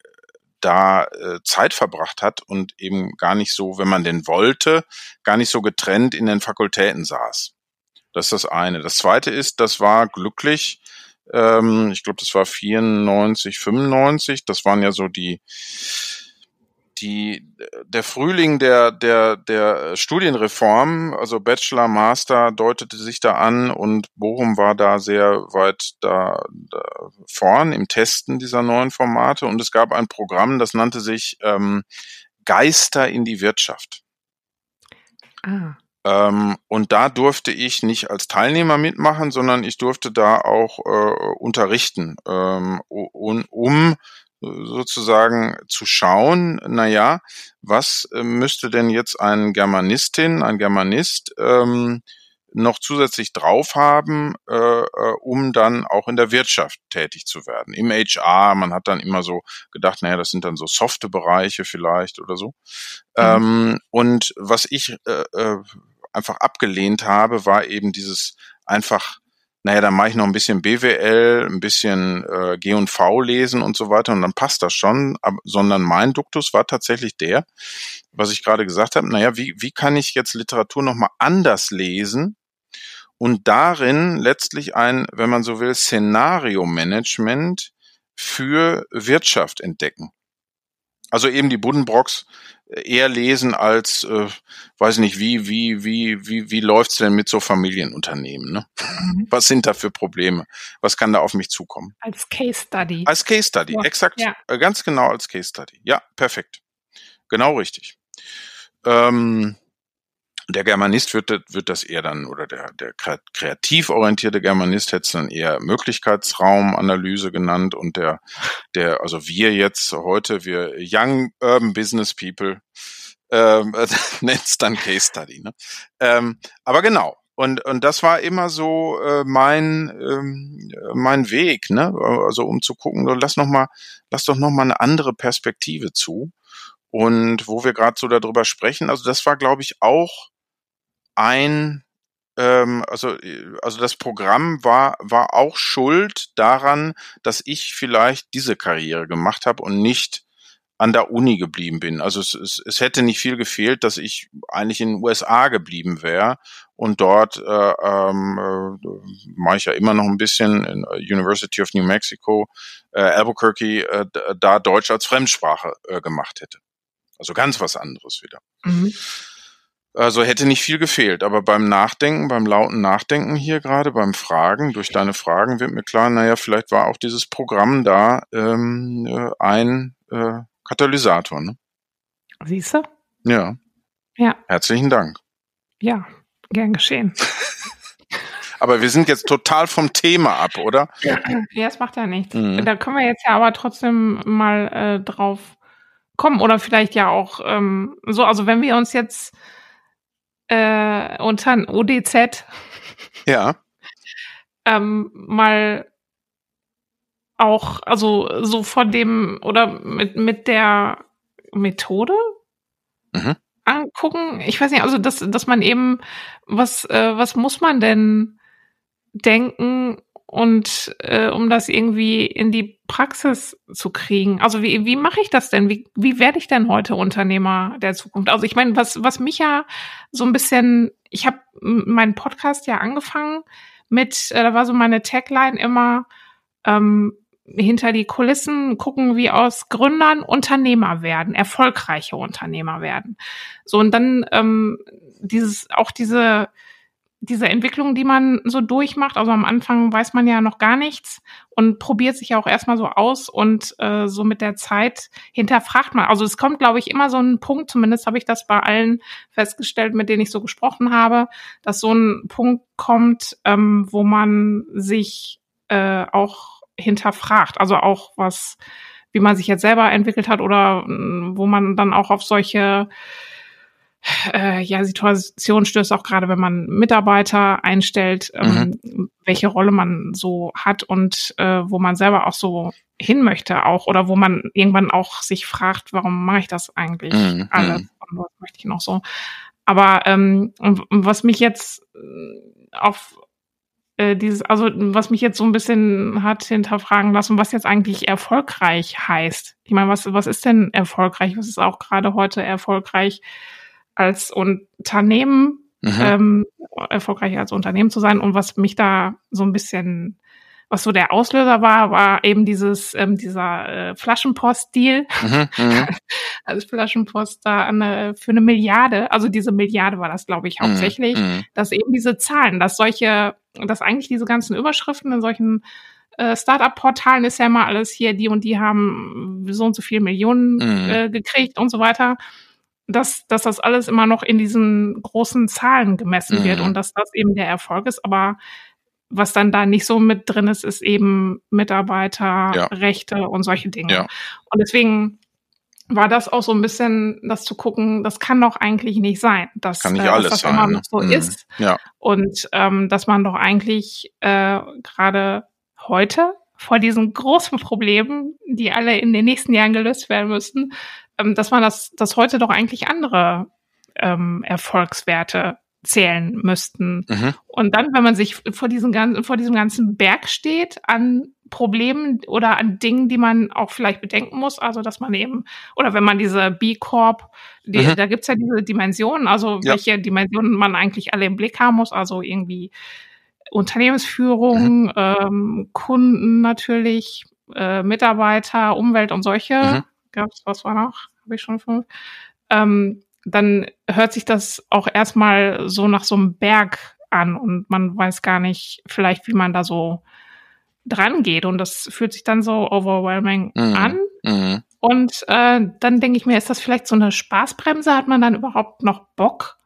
da äh, Zeit verbracht hat und eben gar nicht so, wenn man denn wollte, gar nicht so getrennt in den Fakultäten saß. Das ist das eine. Das zweite ist, das war glücklich. Ähm, ich glaube, das war 94, 95. Das waren ja so die die, der Frühling der, der, der Studienreform, also Bachelor, Master, deutete sich da an und Bochum war da sehr weit da, da vorn im Testen dieser neuen Formate und es gab ein Programm, das nannte sich ähm, Geister in die Wirtschaft. Ah. Ähm, und da durfte ich nicht als Teilnehmer mitmachen, sondern ich durfte da auch äh, unterrichten, ähm, um, um sozusagen zu schauen, na ja, was äh, müsste denn jetzt ein Germanistin, ein Germanist ähm, noch zusätzlich drauf haben, äh, äh um dann auch in der Wirtschaft tätig zu werden. Im HR, man hat dann immer so gedacht, naja, das sind dann so softe Bereiche vielleicht oder so. Mhm. Ähm, und was ich äh, äh, einfach abgelehnt habe, war eben dieses einfach naja, dann mache ich noch ein bisschen BWL, ein bisschen äh, G&V lesen und so weiter und dann passt das schon, aber, sondern mein Duktus war tatsächlich der, was ich gerade gesagt habe, naja, wie, wie kann ich jetzt Literatur nochmal anders lesen und darin letztlich ein, wenn man so will, Szenario-Management für Wirtschaft entdecken. Also eben die Buddenbrocks eher lesen als, äh, weiß nicht, wie, wie, wie, wie, wie läuft's denn mit so Familienunternehmen? Ne? Mhm. [LAUGHS] Was sind da für Probleme? Was kann da auf mich zukommen? Als Case Study. Als Case Study, ja. exakt. Ja. Äh, ganz genau als Case Study. Ja, perfekt. Genau richtig. Ähm, der Germanist wird, wird das eher dann, oder der, der kreativ orientierte Germanist hätte es dann eher Möglichkeitsraumanalyse genannt und der, der, also wir jetzt heute, wir Young Urban Business People, ähm, [LAUGHS] äh, nennt es dann Case Study. Ne? Ähm, aber genau, und, und das war immer so äh, mein, ähm, mein Weg, ne? Also um zu gucken, lass noch mal, lass doch noch mal eine andere Perspektive zu. Und wo wir gerade so darüber sprechen, also das war, glaube ich, auch ein, ähm, also, also das Programm war, war auch schuld daran, dass ich vielleicht diese Karriere gemacht habe und nicht an der Uni geblieben bin. Also es, es, es hätte nicht viel gefehlt, dass ich eigentlich in den USA geblieben wäre und dort äh, ähm, äh, mache ich ja immer noch ein bisschen in University of New Mexico, äh, Albuquerque, äh, da Deutsch als Fremdsprache äh, gemacht hätte. Also ganz was anderes wieder. Mhm. Also hätte nicht viel gefehlt, aber beim Nachdenken, beim lauten Nachdenken hier gerade, beim Fragen, durch deine Fragen wird mir klar, naja, vielleicht war auch dieses Programm da ähm, äh, ein äh, Katalysator, ne? Siehst du? Ja. Ja. Herzlichen Dank. Ja, gern geschehen. [LAUGHS] aber wir sind jetzt total vom Thema ab, oder? Ja, das macht ja nichts. Mhm. Da können wir jetzt ja aber trotzdem mal äh, drauf kommen oder vielleicht ja auch ähm, so, also wenn wir uns jetzt äh, unter ein ODZ ja. ähm, mal auch, also so von dem oder mit, mit der Methode mhm. angucken. Ich weiß nicht, also dass, dass man eben, was, äh, was muss man denn denken und äh, um das irgendwie in die Praxis zu kriegen. Also wie, wie mache ich das denn? Wie, wie werde ich denn heute Unternehmer der Zukunft? Also ich meine, was, was mich ja so ein bisschen, ich habe meinen Podcast ja angefangen mit, äh, da war so meine Tagline immer, ähm, hinter die Kulissen gucken, wie aus Gründern Unternehmer werden, erfolgreiche Unternehmer werden. So und dann ähm, dieses auch diese diese Entwicklung, die man so durchmacht, also am Anfang weiß man ja noch gar nichts und probiert sich ja auch erstmal so aus und äh, so mit der Zeit hinterfragt man. Also es kommt, glaube ich, immer so ein Punkt, zumindest habe ich das bei allen festgestellt, mit denen ich so gesprochen habe, dass so ein Punkt kommt, ähm, wo man sich äh, auch hinterfragt. Also auch was, wie man sich jetzt selber entwickelt hat oder wo man dann auch auf solche äh, ja, Situation stößt, auch gerade wenn man Mitarbeiter einstellt, ähm, mhm. welche Rolle man so hat und äh, wo man selber auch so hin möchte auch oder wo man irgendwann auch sich fragt, warum mache ich das eigentlich mhm. alles mhm. und was möchte ich noch so. Aber ähm, was mich jetzt äh, auf äh, dieses, also was mich jetzt so ein bisschen hat hinterfragen lassen, was jetzt eigentlich erfolgreich heißt. Ich meine, was, was ist denn erfolgreich? Was ist auch gerade heute erfolgreich? Als Unternehmen, mhm. ähm, erfolgreich als Unternehmen zu sein. Und was mich da so ein bisschen, was so der Auslöser war, war eben dieses, ähm, dieser äh, Flaschenpost-Deal. Mhm, mhm. [LAUGHS] also Flaschenpost da eine, für eine Milliarde, also diese Milliarde war das, glaube ich, mhm, hauptsächlich, mhm. dass eben diese Zahlen, dass solche, dass eigentlich diese ganzen Überschriften in solchen äh, Startup-Portalen ist ja immer alles hier, die und die haben so und so viele Millionen mhm. äh, gekriegt und so weiter dass, dass das alles immer noch in diesen großen Zahlen gemessen mhm. wird und dass das eben der Erfolg ist. Aber was dann da nicht so mit drin ist, ist eben Mitarbeiterrechte ja. und solche Dinge. Ja. Und deswegen war das auch so ein bisschen, das zu gucken, das kann doch eigentlich nicht sein, dass, kann nicht äh, alles dass das sein, immer noch so mhm. ist. Ja. Und ähm, dass man doch eigentlich äh, gerade heute vor diesen großen Problemen, die alle in den nächsten Jahren gelöst werden müssen, ähm, dass man das, dass heute doch eigentlich andere ähm, Erfolgswerte zählen müssten. Mhm. Und dann, wenn man sich vor diesem ganzen, vor diesem ganzen Berg steht an Problemen oder an Dingen, die man auch vielleicht bedenken muss, also dass man eben, oder wenn man diese B Corp, die, mhm. da gibt's ja diese Dimensionen, also ja. welche Dimensionen man eigentlich alle im Blick haben muss, also irgendwie Unternehmensführung, mhm. ähm, Kunden natürlich, äh, Mitarbeiter, Umwelt und solche mhm gab's, was war noch? Habe ich schon fünf. Ähm, dann hört sich das auch erstmal so nach so einem Berg an und man weiß gar nicht vielleicht, wie man da so dran geht und das fühlt sich dann so overwhelming mhm. an. Mhm. Und äh, dann denke ich mir, ist das vielleicht so eine Spaßbremse? Hat man dann überhaupt noch Bock,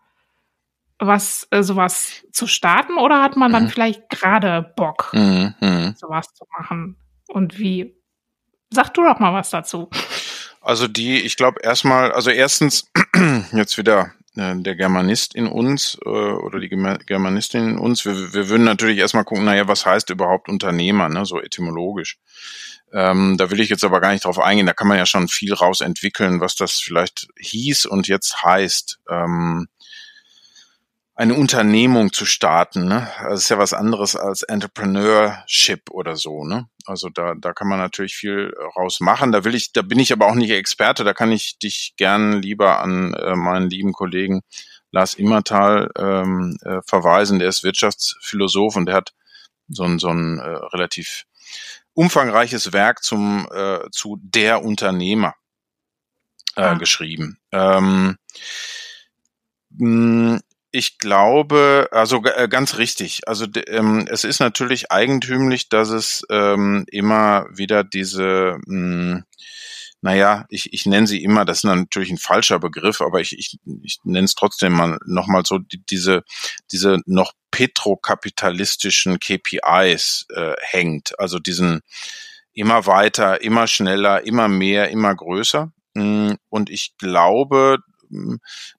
was äh, sowas zu starten oder hat man dann mhm. vielleicht gerade Bock, mhm. mhm. sowas zu machen? Und wie? Sag du doch mal was dazu. Also die, ich glaube erstmal, also erstens [CLEARS THROAT] jetzt wieder äh, der Germanist in uns äh, oder die Germanistin in uns. Wir, wir würden natürlich erstmal gucken, naja, was heißt überhaupt Unternehmer, ne, so etymologisch. Ähm, da will ich jetzt aber gar nicht drauf eingehen. Da kann man ja schon viel raus entwickeln, was das vielleicht hieß und jetzt heißt. Ähm, eine Unternehmung zu starten. Ne? Das ist ja was anderes als Entrepreneurship oder so. Ne? Also da, da kann man natürlich viel raus machen. Da will ich, da bin ich aber auch nicht Experte. Da kann ich dich gern lieber an äh, meinen lieben Kollegen Lars Immertal ähm, äh, verweisen. Der ist Wirtschaftsphilosoph und der hat so ein, so ein äh, relativ umfangreiches Werk zum äh, zu der Unternehmer äh, ah. geschrieben. Ähm, mh, ich glaube, also äh, ganz richtig. Also ähm, es ist natürlich eigentümlich, dass es ähm, immer wieder diese mh, hm, naja, ich, ich nenne sie immer, das ist natürlich ein falscher Begriff, aber ich, ich, ich nenne es trotzdem mal nochmal so, die, diese, diese noch petrokapitalistischen KPIs äh, hängt, also diesen immer weiter, immer schneller, immer mehr, immer größer. Mm, und ich glaube,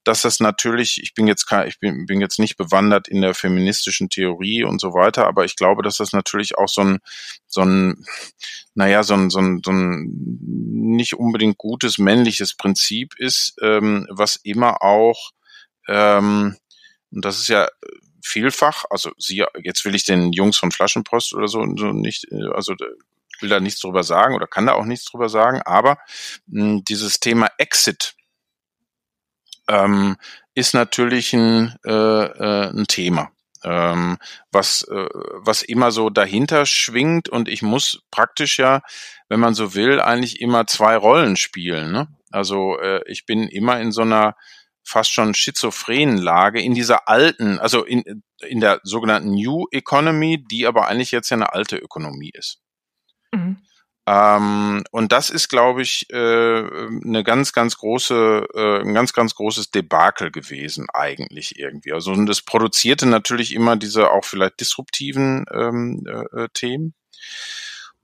dass das natürlich, ich bin jetzt kein, ich bin, bin jetzt nicht bewandert in der feministischen Theorie und so weiter, aber ich glaube, dass das natürlich auch so ein, so ein, naja, so ein, so ein, so ein nicht unbedingt gutes männliches Prinzip ist, ähm, was immer auch, ähm, und das ist ja vielfach, also sie, jetzt will ich den Jungs von Flaschenpost oder so, so nicht, also will da nichts drüber sagen oder kann da auch nichts drüber sagen, aber mh, dieses Thema Exit ähm, ist natürlich ein, äh, äh, ein Thema. Ähm, was, äh, was immer so dahinter schwingt und ich muss praktisch ja, wenn man so will, eigentlich immer zwei Rollen spielen. Ne? Also äh, ich bin immer in so einer fast schon schizophrenen Lage in dieser alten, also in, in der sogenannten New Economy, die aber eigentlich jetzt ja eine alte Ökonomie ist. Mhm. Ähm, und das ist, glaube ich, äh, eine ganz, ganz große, äh, ein ganz, ganz großes Debakel gewesen eigentlich irgendwie. Also und das produzierte natürlich immer diese auch vielleicht disruptiven ähm, äh, Themen.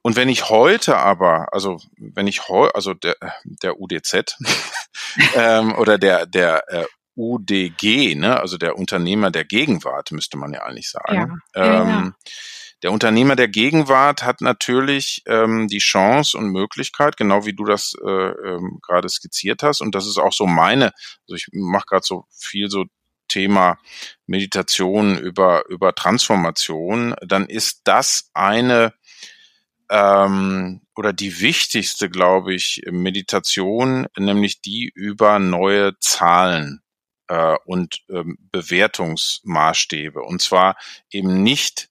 Und wenn ich heute aber, also wenn ich heute, also der, der UDZ [LAUGHS] ähm, oder der der äh, UDG, ne, also der Unternehmer der Gegenwart, müsste man ja eigentlich sagen. Ja, ähm, ja, ja der Unternehmer der Gegenwart hat natürlich ähm, die Chance und Möglichkeit, genau wie du das äh, ähm, gerade skizziert hast. Und das ist auch so meine, also ich mache gerade so viel so Thema Meditation über, über Transformation, dann ist das eine ähm, oder die wichtigste, glaube ich, Meditation, nämlich die über neue Zahlen äh, und ähm, Bewertungsmaßstäbe. Und zwar eben nicht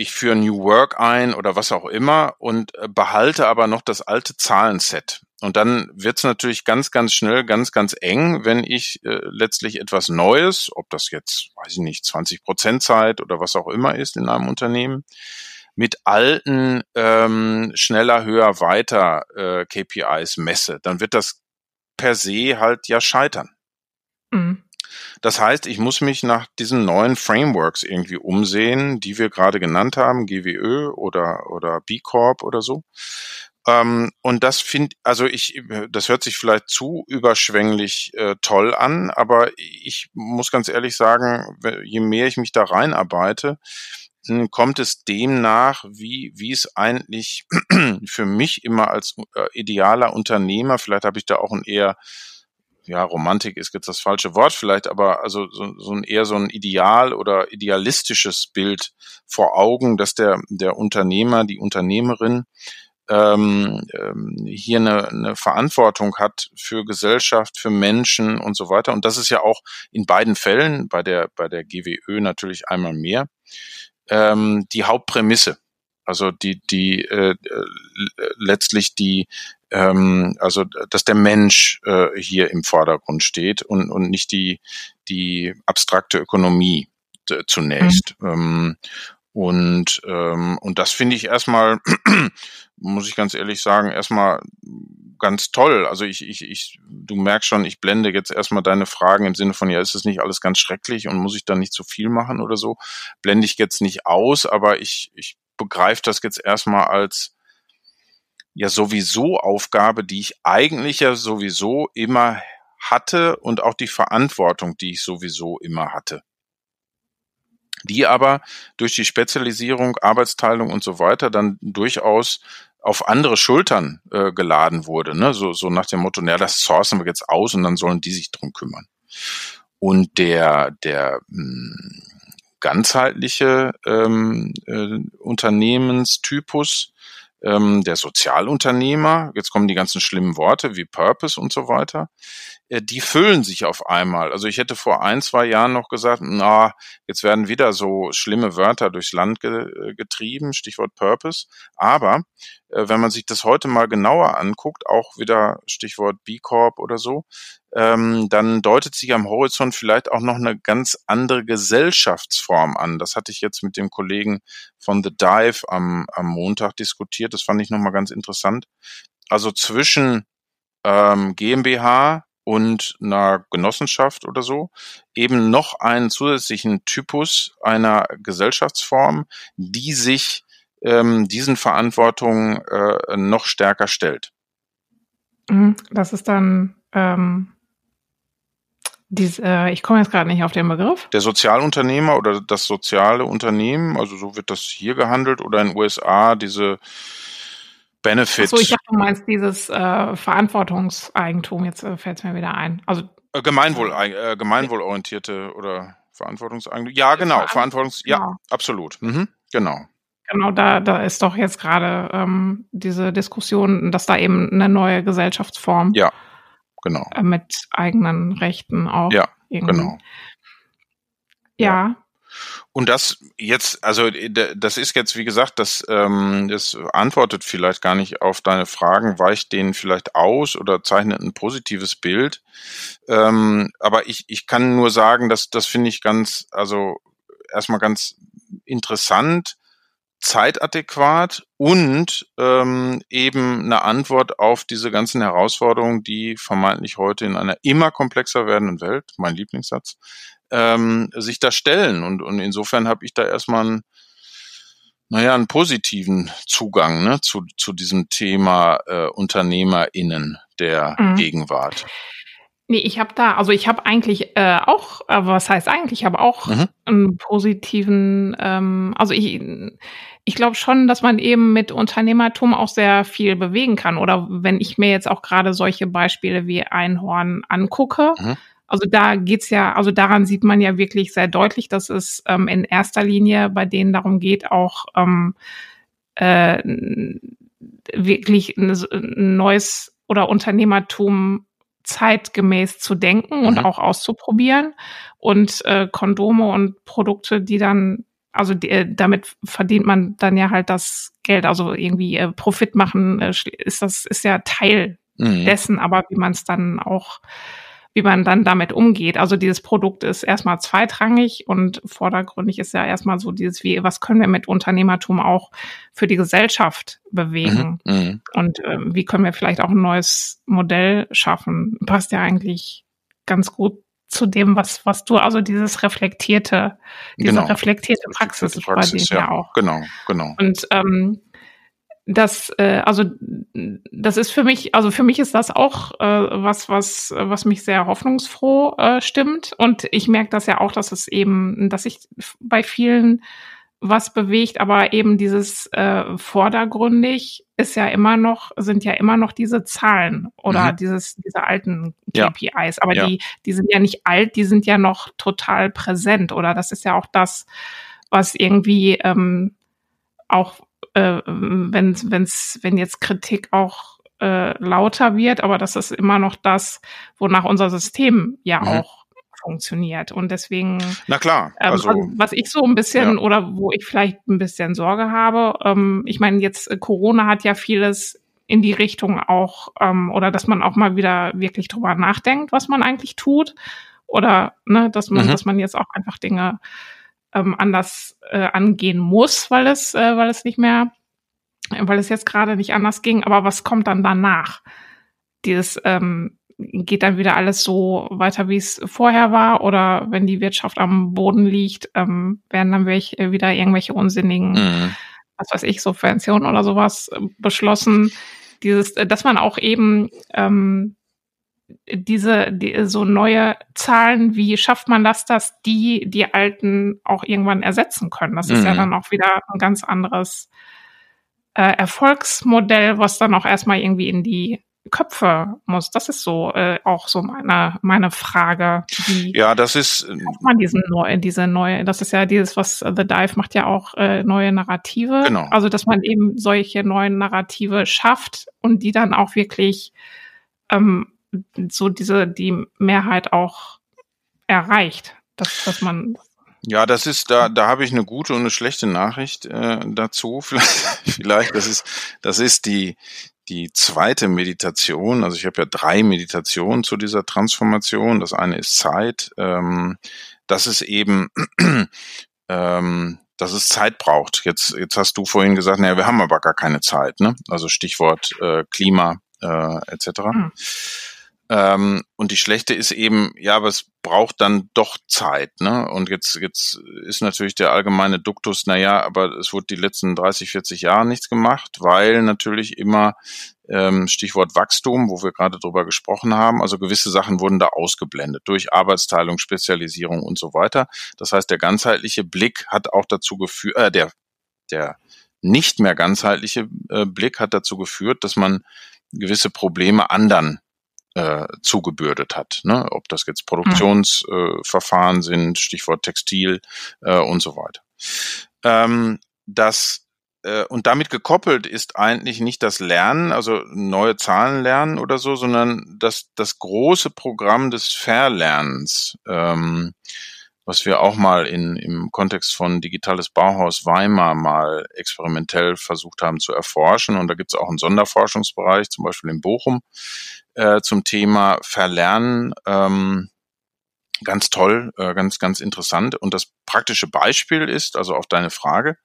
ich führe New Work ein oder was auch immer und äh, behalte aber noch das alte Zahlenset. Und dann wird es natürlich ganz, ganz schnell, ganz, ganz eng, wenn ich äh, letztlich etwas Neues, ob das jetzt, weiß ich nicht, 20 Prozent Zeit oder was auch immer ist in einem Unternehmen, mit alten ähm, schneller, höher, weiter äh, KPIs messe, dann wird das per se halt ja scheitern. Mhm. Das heißt, ich muss mich nach diesen neuen Frameworks irgendwie umsehen, die wir gerade genannt haben, GWÖ oder, oder B Corp oder so. Ähm, und das finde, also ich, das hört sich vielleicht zu überschwänglich äh, toll an, aber ich muss ganz ehrlich sagen, je mehr ich mich da reinarbeite, hm, kommt es dem nach, wie, wie es eigentlich [CLEARS THROAT] für mich immer als äh, idealer Unternehmer, vielleicht habe ich da auch ein eher ja, Romantik ist jetzt das falsche Wort vielleicht, aber also so, so ein eher so ein Ideal oder idealistisches Bild vor Augen, dass der, der Unternehmer, die Unternehmerin ähm, ähm, hier eine, eine Verantwortung hat für Gesellschaft, für Menschen und so weiter. Und das ist ja auch in beiden Fällen, bei der, bei der GWÖ natürlich einmal mehr, ähm, die Hauptprämisse. Also die, die äh, äh letztlich die ähm, also dass der Mensch äh, hier im Vordergrund steht und, und nicht die, die abstrakte Ökonomie zunächst. Mhm. Ähm, und, ähm, und das finde ich erstmal, [CLEARS THROAT] muss ich ganz ehrlich sagen, erstmal ganz toll. Also ich, ich, ich, du merkst schon, ich blende jetzt erstmal deine Fragen im Sinne von, ja, ist es nicht alles ganz schrecklich und muss ich da nicht zu viel machen oder so? Blende ich jetzt nicht aus, aber ich, ich begreife das jetzt erstmal als ja sowieso Aufgabe, die ich eigentlich ja sowieso immer hatte und auch die Verantwortung, die ich sowieso immer hatte. Die aber durch die Spezialisierung, Arbeitsteilung und so weiter dann durchaus auf andere Schultern äh, geladen wurde. Ne? So, so nach dem Motto, naja, das sourcen wir jetzt aus und dann sollen die sich drum kümmern. Und der, der mh, hm, ganzheitliche ähm, äh, Unternehmenstypus, ähm, der Sozialunternehmer, jetzt kommen die ganzen schlimmen Worte wie Purpose und so weiter, äh, die füllen sich auf einmal. Also ich hätte vor ein, zwei Jahren noch gesagt, na, jetzt werden wieder so schlimme Wörter durchs Land ge äh, getrieben, Stichwort Purpose. Aber äh, wenn man sich das heute mal genauer anguckt, auch wieder Stichwort B Corp oder so, ähm, dann deutet sich am Horizont vielleicht auch noch eine ganz andere Gesellschaftsform an. Das hatte ich jetzt mit dem Kollegen von The Dive am, am Montag diskutiert. Das fand ich nochmal ganz interessant. also zwischen ähm, GmbH und einer Genossenschaft oder so eben noch einen zusätzlichen Typus einer Gesellschaftsform, die sich ähm, diesen Verantwortungen äh, noch stärker stellt. Mhm. Das ist dann ähm, dies, äh, ich komme jetzt gerade nicht auf den Begriff. Der Sozialunternehmer oder das soziale Unternehmen, also so wird das hier gehandelt oder in den USA diese Benefits. So, ich dachte, du meinst dieses äh, Verantwortungseigentum. Jetzt äh, fällt es mir wieder ein. Also äh, Gemeinwohl, äh, gemeinwohlorientierte oder Verantwortungseigentum. Ja, genau. Verantwortungs, ja, genau. absolut. Mhm, genau. Genau, da, da ist doch jetzt gerade ähm, diese Diskussion, dass da eben eine neue Gesellschaftsform ja, genau. Äh, mit eigenen Rechten auch. Ja, genau. Ja. ja. Und das jetzt, also das ist jetzt, wie gesagt, das, ähm, das antwortet vielleicht gar nicht auf deine Fragen, weicht denen vielleicht aus oder zeichnet ein positives Bild. Ähm, aber ich, ich kann nur sagen, dass das finde ich ganz, also erstmal ganz interessant, zeitadäquat und ähm, eben eine Antwort auf diese ganzen Herausforderungen, die vermeintlich heute in einer immer komplexer werdenden Welt, mein Lieblingssatz, ähm, sich da stellen. Und, und insofern habe ich da erstmal einen, naja, einen positiven Zugang ne, zu, zu diesem Thema äh, UnternehmerInnen der mhm. Gegenwart. Nee, ich habe da, also ich habe eigentlich äh, auch, äh, was heißt eigentlich, ich habe auch mhm. einen positiven, ähm, also ich, ich glaube schon, dass man eben mit Unternehmertum auch sehr viel bewegen kann. Oder wenn ich mir jetzt auch gerade solche Beispiele wie Einhorn angucke, mhm. Also da geht's ja, also daran sieht man ja wirklich sehr deutlich, dass es ähm, in erster Linie bei denen darum geht, auch ähm, äh, wirklich ein, ein neues oder Unternehmertum zeitgemäß zu denken und mhm. auch auszuprobieren und äh, Kondome und Produkte, die dann also die, äh, damit verdient man dann ja halt das Geld, also irgendwie äh, Profit machen äh, ist das ist ja Teil mhm. dessen, aber wie man es dann auch wie man dann damit umgeht. Also dieses Produkt ist erstmal zweitrangig und vordergründig ist ja erstmal so dieses, wie, was können wir mit Unternehmertum auch für die Gesellschaft bewegen? Mhm, mhm. und äh, wie können wir vielleicht auch ein neues Modell schaffen? Passt ja eigentlich ganz gut zu dem, was, was du, also dieses reflektierte, diese genau. reflektierte Praxis, Praxis bei dir ja. ja auch. Genau, genau. Und ähm, das, äh, also das ist für mich, also für mich ist das auch äh, was, was, was mich sehr hoffnungsfroh äh, stimmt. Und ich merke das ja auch, dass es eben, dass sich bei vielen was bewegt, aber eben dieses äh, vordergründig ist ja immer noch, sind ja immer noch diese Zahlen oder mhm. dieses, diese alten KPIs. Ja. Aber ja. die, die sind ja nicht alt, die sind ja noch total präsent. Oder das ist ja auch das, was irgendwie ähm, auch äh, wenn, wenn's, wenn jetzt Kritik auch äh, lauter wird, aber das ist immer noch das, wonach unser System ja mhm. auch funktioniert. Und deswegen, na klar, ähm, also, ähm, was ich so ein bisschen ja. oder wo ich vielleicht ein bisschen Sorge habe, ähm, ich meine, jetzt äh, Corona hat ja vieles in die Richtung auch, ähm, oder dass man auch mal wieder wirklich drüber nachdenkt, was man eigentlich tut. Oder ne, dass man, mhm. dass man jetzt auch einfach Dinge ähm, anders äh, angehen muss, weil es, äh, weil es nicht mehr, weil es jetzt gerade nicht anders ging. Aber was kommt dann danach? Dieses ähm, geht dann wieder alles so weiter, wie es vorher war, oder wenn die Wirtschaft am Boden liegt, ähm, werden dann welche, äh, wieder irgendwelche unsinnigen, mhm. was weiß ich, Subventionen oder sowas äh, beschlossen. Dieses, äh, dass man auch eben ähm, diese die, so neue Zahlen, wie schafft man das, dass die die alten auch irgendwann ersetzen können? Das ist ja mhm. dann auch wieder ein ganz anderes äh, Erfolgsmodell, was dann auch erstmal irgendwie in die Köpfe muss. Das ist so äh, auch so meine meine Frage. Wie ja, das ist man diesen neue, diese neue, das ist ja dieses, was The Dive macht ja auch äh, neue Narrative. Genau. Also dass man eben solche neuen Narrative schafft und die dann auch wirklich ähm, so diese, die Mehrheit auch erreicht, dass, dass man ja, das ist da, da habe ich eine gute und eine schlechte Nachricht äh, dazu. [LAUGHS] Vielleicht, vielleicht, das ist, das ist die die zweite Meditation. Also ich habe ja drei Meditationen zu dieser Transformation. Das eine ist Zeit. Ähm, das ist eben [CLEARS THROAT] ähm, dass es Zeit braucht. Jetzt, jetzt hast du vorhin gesagt, naja, wir haben aber gar keine Zeit, ne? Also Stichwort äh, Klima äh, etc. Mhm. Ähm, und die schlechte ist eben, ja, aber es braucht dann doch Zeit, ne? Und jetzt, jetzt ist natürlich der allgemeine Duktus, na ja, aber es wurde die letzten 30, 40 Jahre nichts gemacht, weil natürlich immer ähm, Stichwort Wachstum, wo wir gerade drüber gesprochen haben, also gewisse Sachen wurden da ausgeblendet durch Arbeitsteilung, Spezialisierung und so weiter. Das heißt, der ganzheitliche Blick hat auch dazu geführt, äh, der, der nicht mehr ganzheitliche äh, Blick hat dazu geführt, dass man gewisse Probleme anderen äh, zugebürdet hat. Ne? Ob das jetzt Produktionsverfahren äh, sind, Stichwort Textil äh, und so weiter. Ähm, das äh, und damit gekoppelt ist eigentlich nicht das Lernen, also neue Zahlen lernen oder so, sondern das, das große Programm des Verlernens. Ähm, was wir auch mal in, im Kontext von Digitales Bauhaus Weimar mal experimentell versucht haben zu erforschen. Und da gibt es auch einen Sonderforschungsbereich, zum Beispiel in Bochum, äh, zum Thema Verlernen. Ähm, ganz toll, äh, ganz, ganz interessant. Und das praktische Beispiel ist, also auf deine Frage,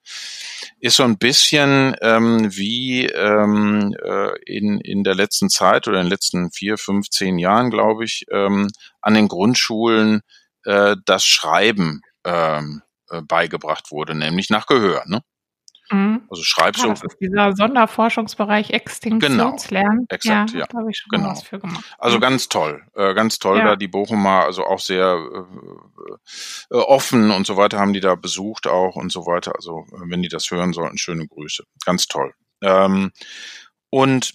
ist so ein bisschen ähm, wie ähm, äh, in, in der letzten Zeit oder in den letzten vier, fünf, zehn Jahren, glaube ich, ähm, an den Grundschulen äh, das Schreiben ähm, äh, beigebracht wurde, nämlich nach Gehör. Ne? Mhm. Also schreibst ja. Das ist dieser Sonderforschungsbereich Extinktionslernen. Genau, exakt, ja. ja. Da habe ich schon genau. was für gemacht. Also ganz toll, äh, ganz toll, ja. da die Bochumer, also auch sehr äh, äh, offen und so weiter haben die da besucht auch und so weiter. Also äh, wenn die das hören sollten, schöne Grüße. Ganz toll. Ähm, und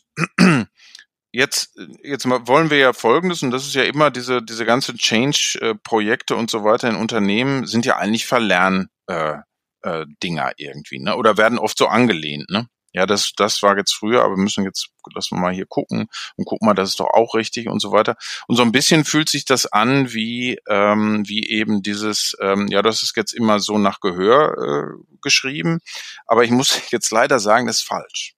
jetzt, jetzt wollen wir ja Folgendes, und das ist ja immer diese, diese ganze Change-Projekte und so weiter in Unternehmen sind ja eigentlich Verlern, äh, äh, Dinger irgendwie, ne? Oder werden oft so angelehnt, ne? Ja, das, das war jetzt früher, aber wir müssen jetzt, lassen wir mal hier gucken und gucken mal, das ist doch auch richtig und so weiter. Und so ein bisschen fühlt sich das an wie, ähm, wie eben dieses, ähm, ja, das ist jetzt immer so nach Gehör äh, geschrieben, aber ich muss [LAUGHS] jetzt leider sagen, das ist falsch.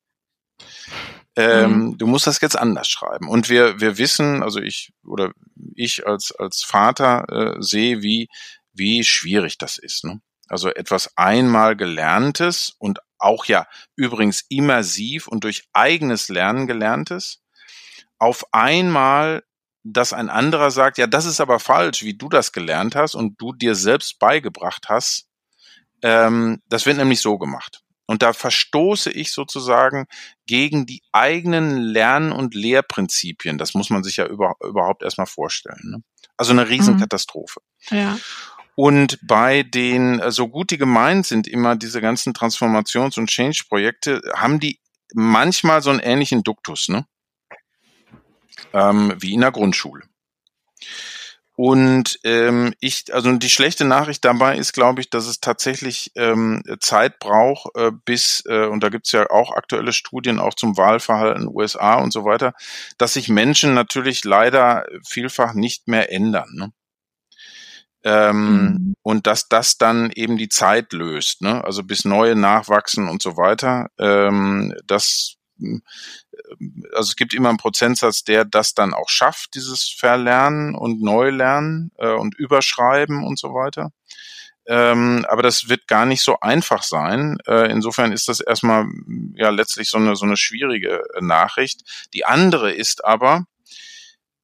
Ähm, mhm. Du musst das jetzt anders schreiben. Und wir, wir wissen, also ich oder ich als, als Vater äh, sehe, wie, wie schwierig das ist. Ne? Also etwas einmal Gelerntes und auch ja übrigens immersiv und durch eigenes Lernen gelerntes, auf einmal, dass ein anderer sagt, ja, das ist aber falsch, wie du das gelernt hast und du dir selbst beigebracht hast, ähm, das wird nämlich so gemacht. Und da verstoße ich sozusagen gegen die eigenen Lern- und Lehrprinzipien. Das muss man sich ja über, überhaupt erstmal vorstellen. Ne? Also eine Riesenkatastrophe. Mhm. Ja. Und bei den, äh, so gut die gemeint sind, immer diese ganzen Transformations- und Change-Projekte, haben die manchmal so einen ähnlichen Duktus, ne? Ähm, wie in der Grundschule. Und ähm, ich, also die schlechte Nachricht dabei ist, glaube ich, dass es tatsächlich ähm, Zeit braucht, äh, bis, äh, und da gibt es ja auch aktuelle Studien auch zum Wahlverhalten USA und so weiter, dass sich Menschen natürlich leider vielfach nicht mehr ändern. Ne? Ähm, mhm. Und dass das dann eben die Zeit löst, ne? also bis neue nachwachsen und so weiter. Ähm, das also es gibt immer einen Prozentsatz, der das dann auch schafft, dieses Verlernen und Neulernen äh, und Überschreiben und so weiter. Ähm, aber das wird gar nicht so einfach sein. Äh, insofern ist das erstmal ja letztlich so eine so eine schwierige äh, Nachricht. Die andere ist aber,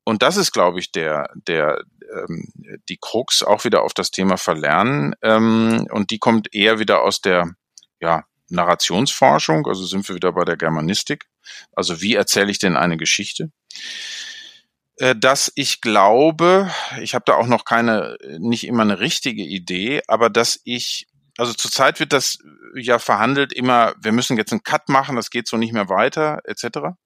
und das ist, glaube ich, der der ähm, die Krux auch wieder auf das Thema Verlernen ähm, und die kommt eher wieder aus der ja Narrationsforschung, also sind wir wieder bei der Germanistik. Also wie erzähle ich denn eine Geschichte? Äh, dass ich glaube, ich habe da auch noch keine, nicht immer eine richtige Idee, aber dass ich, also zurzeit wird das ja verhandelt immer, wir müssen jetzt einen Cut machen, das geht so nicht mehr weiter, etc.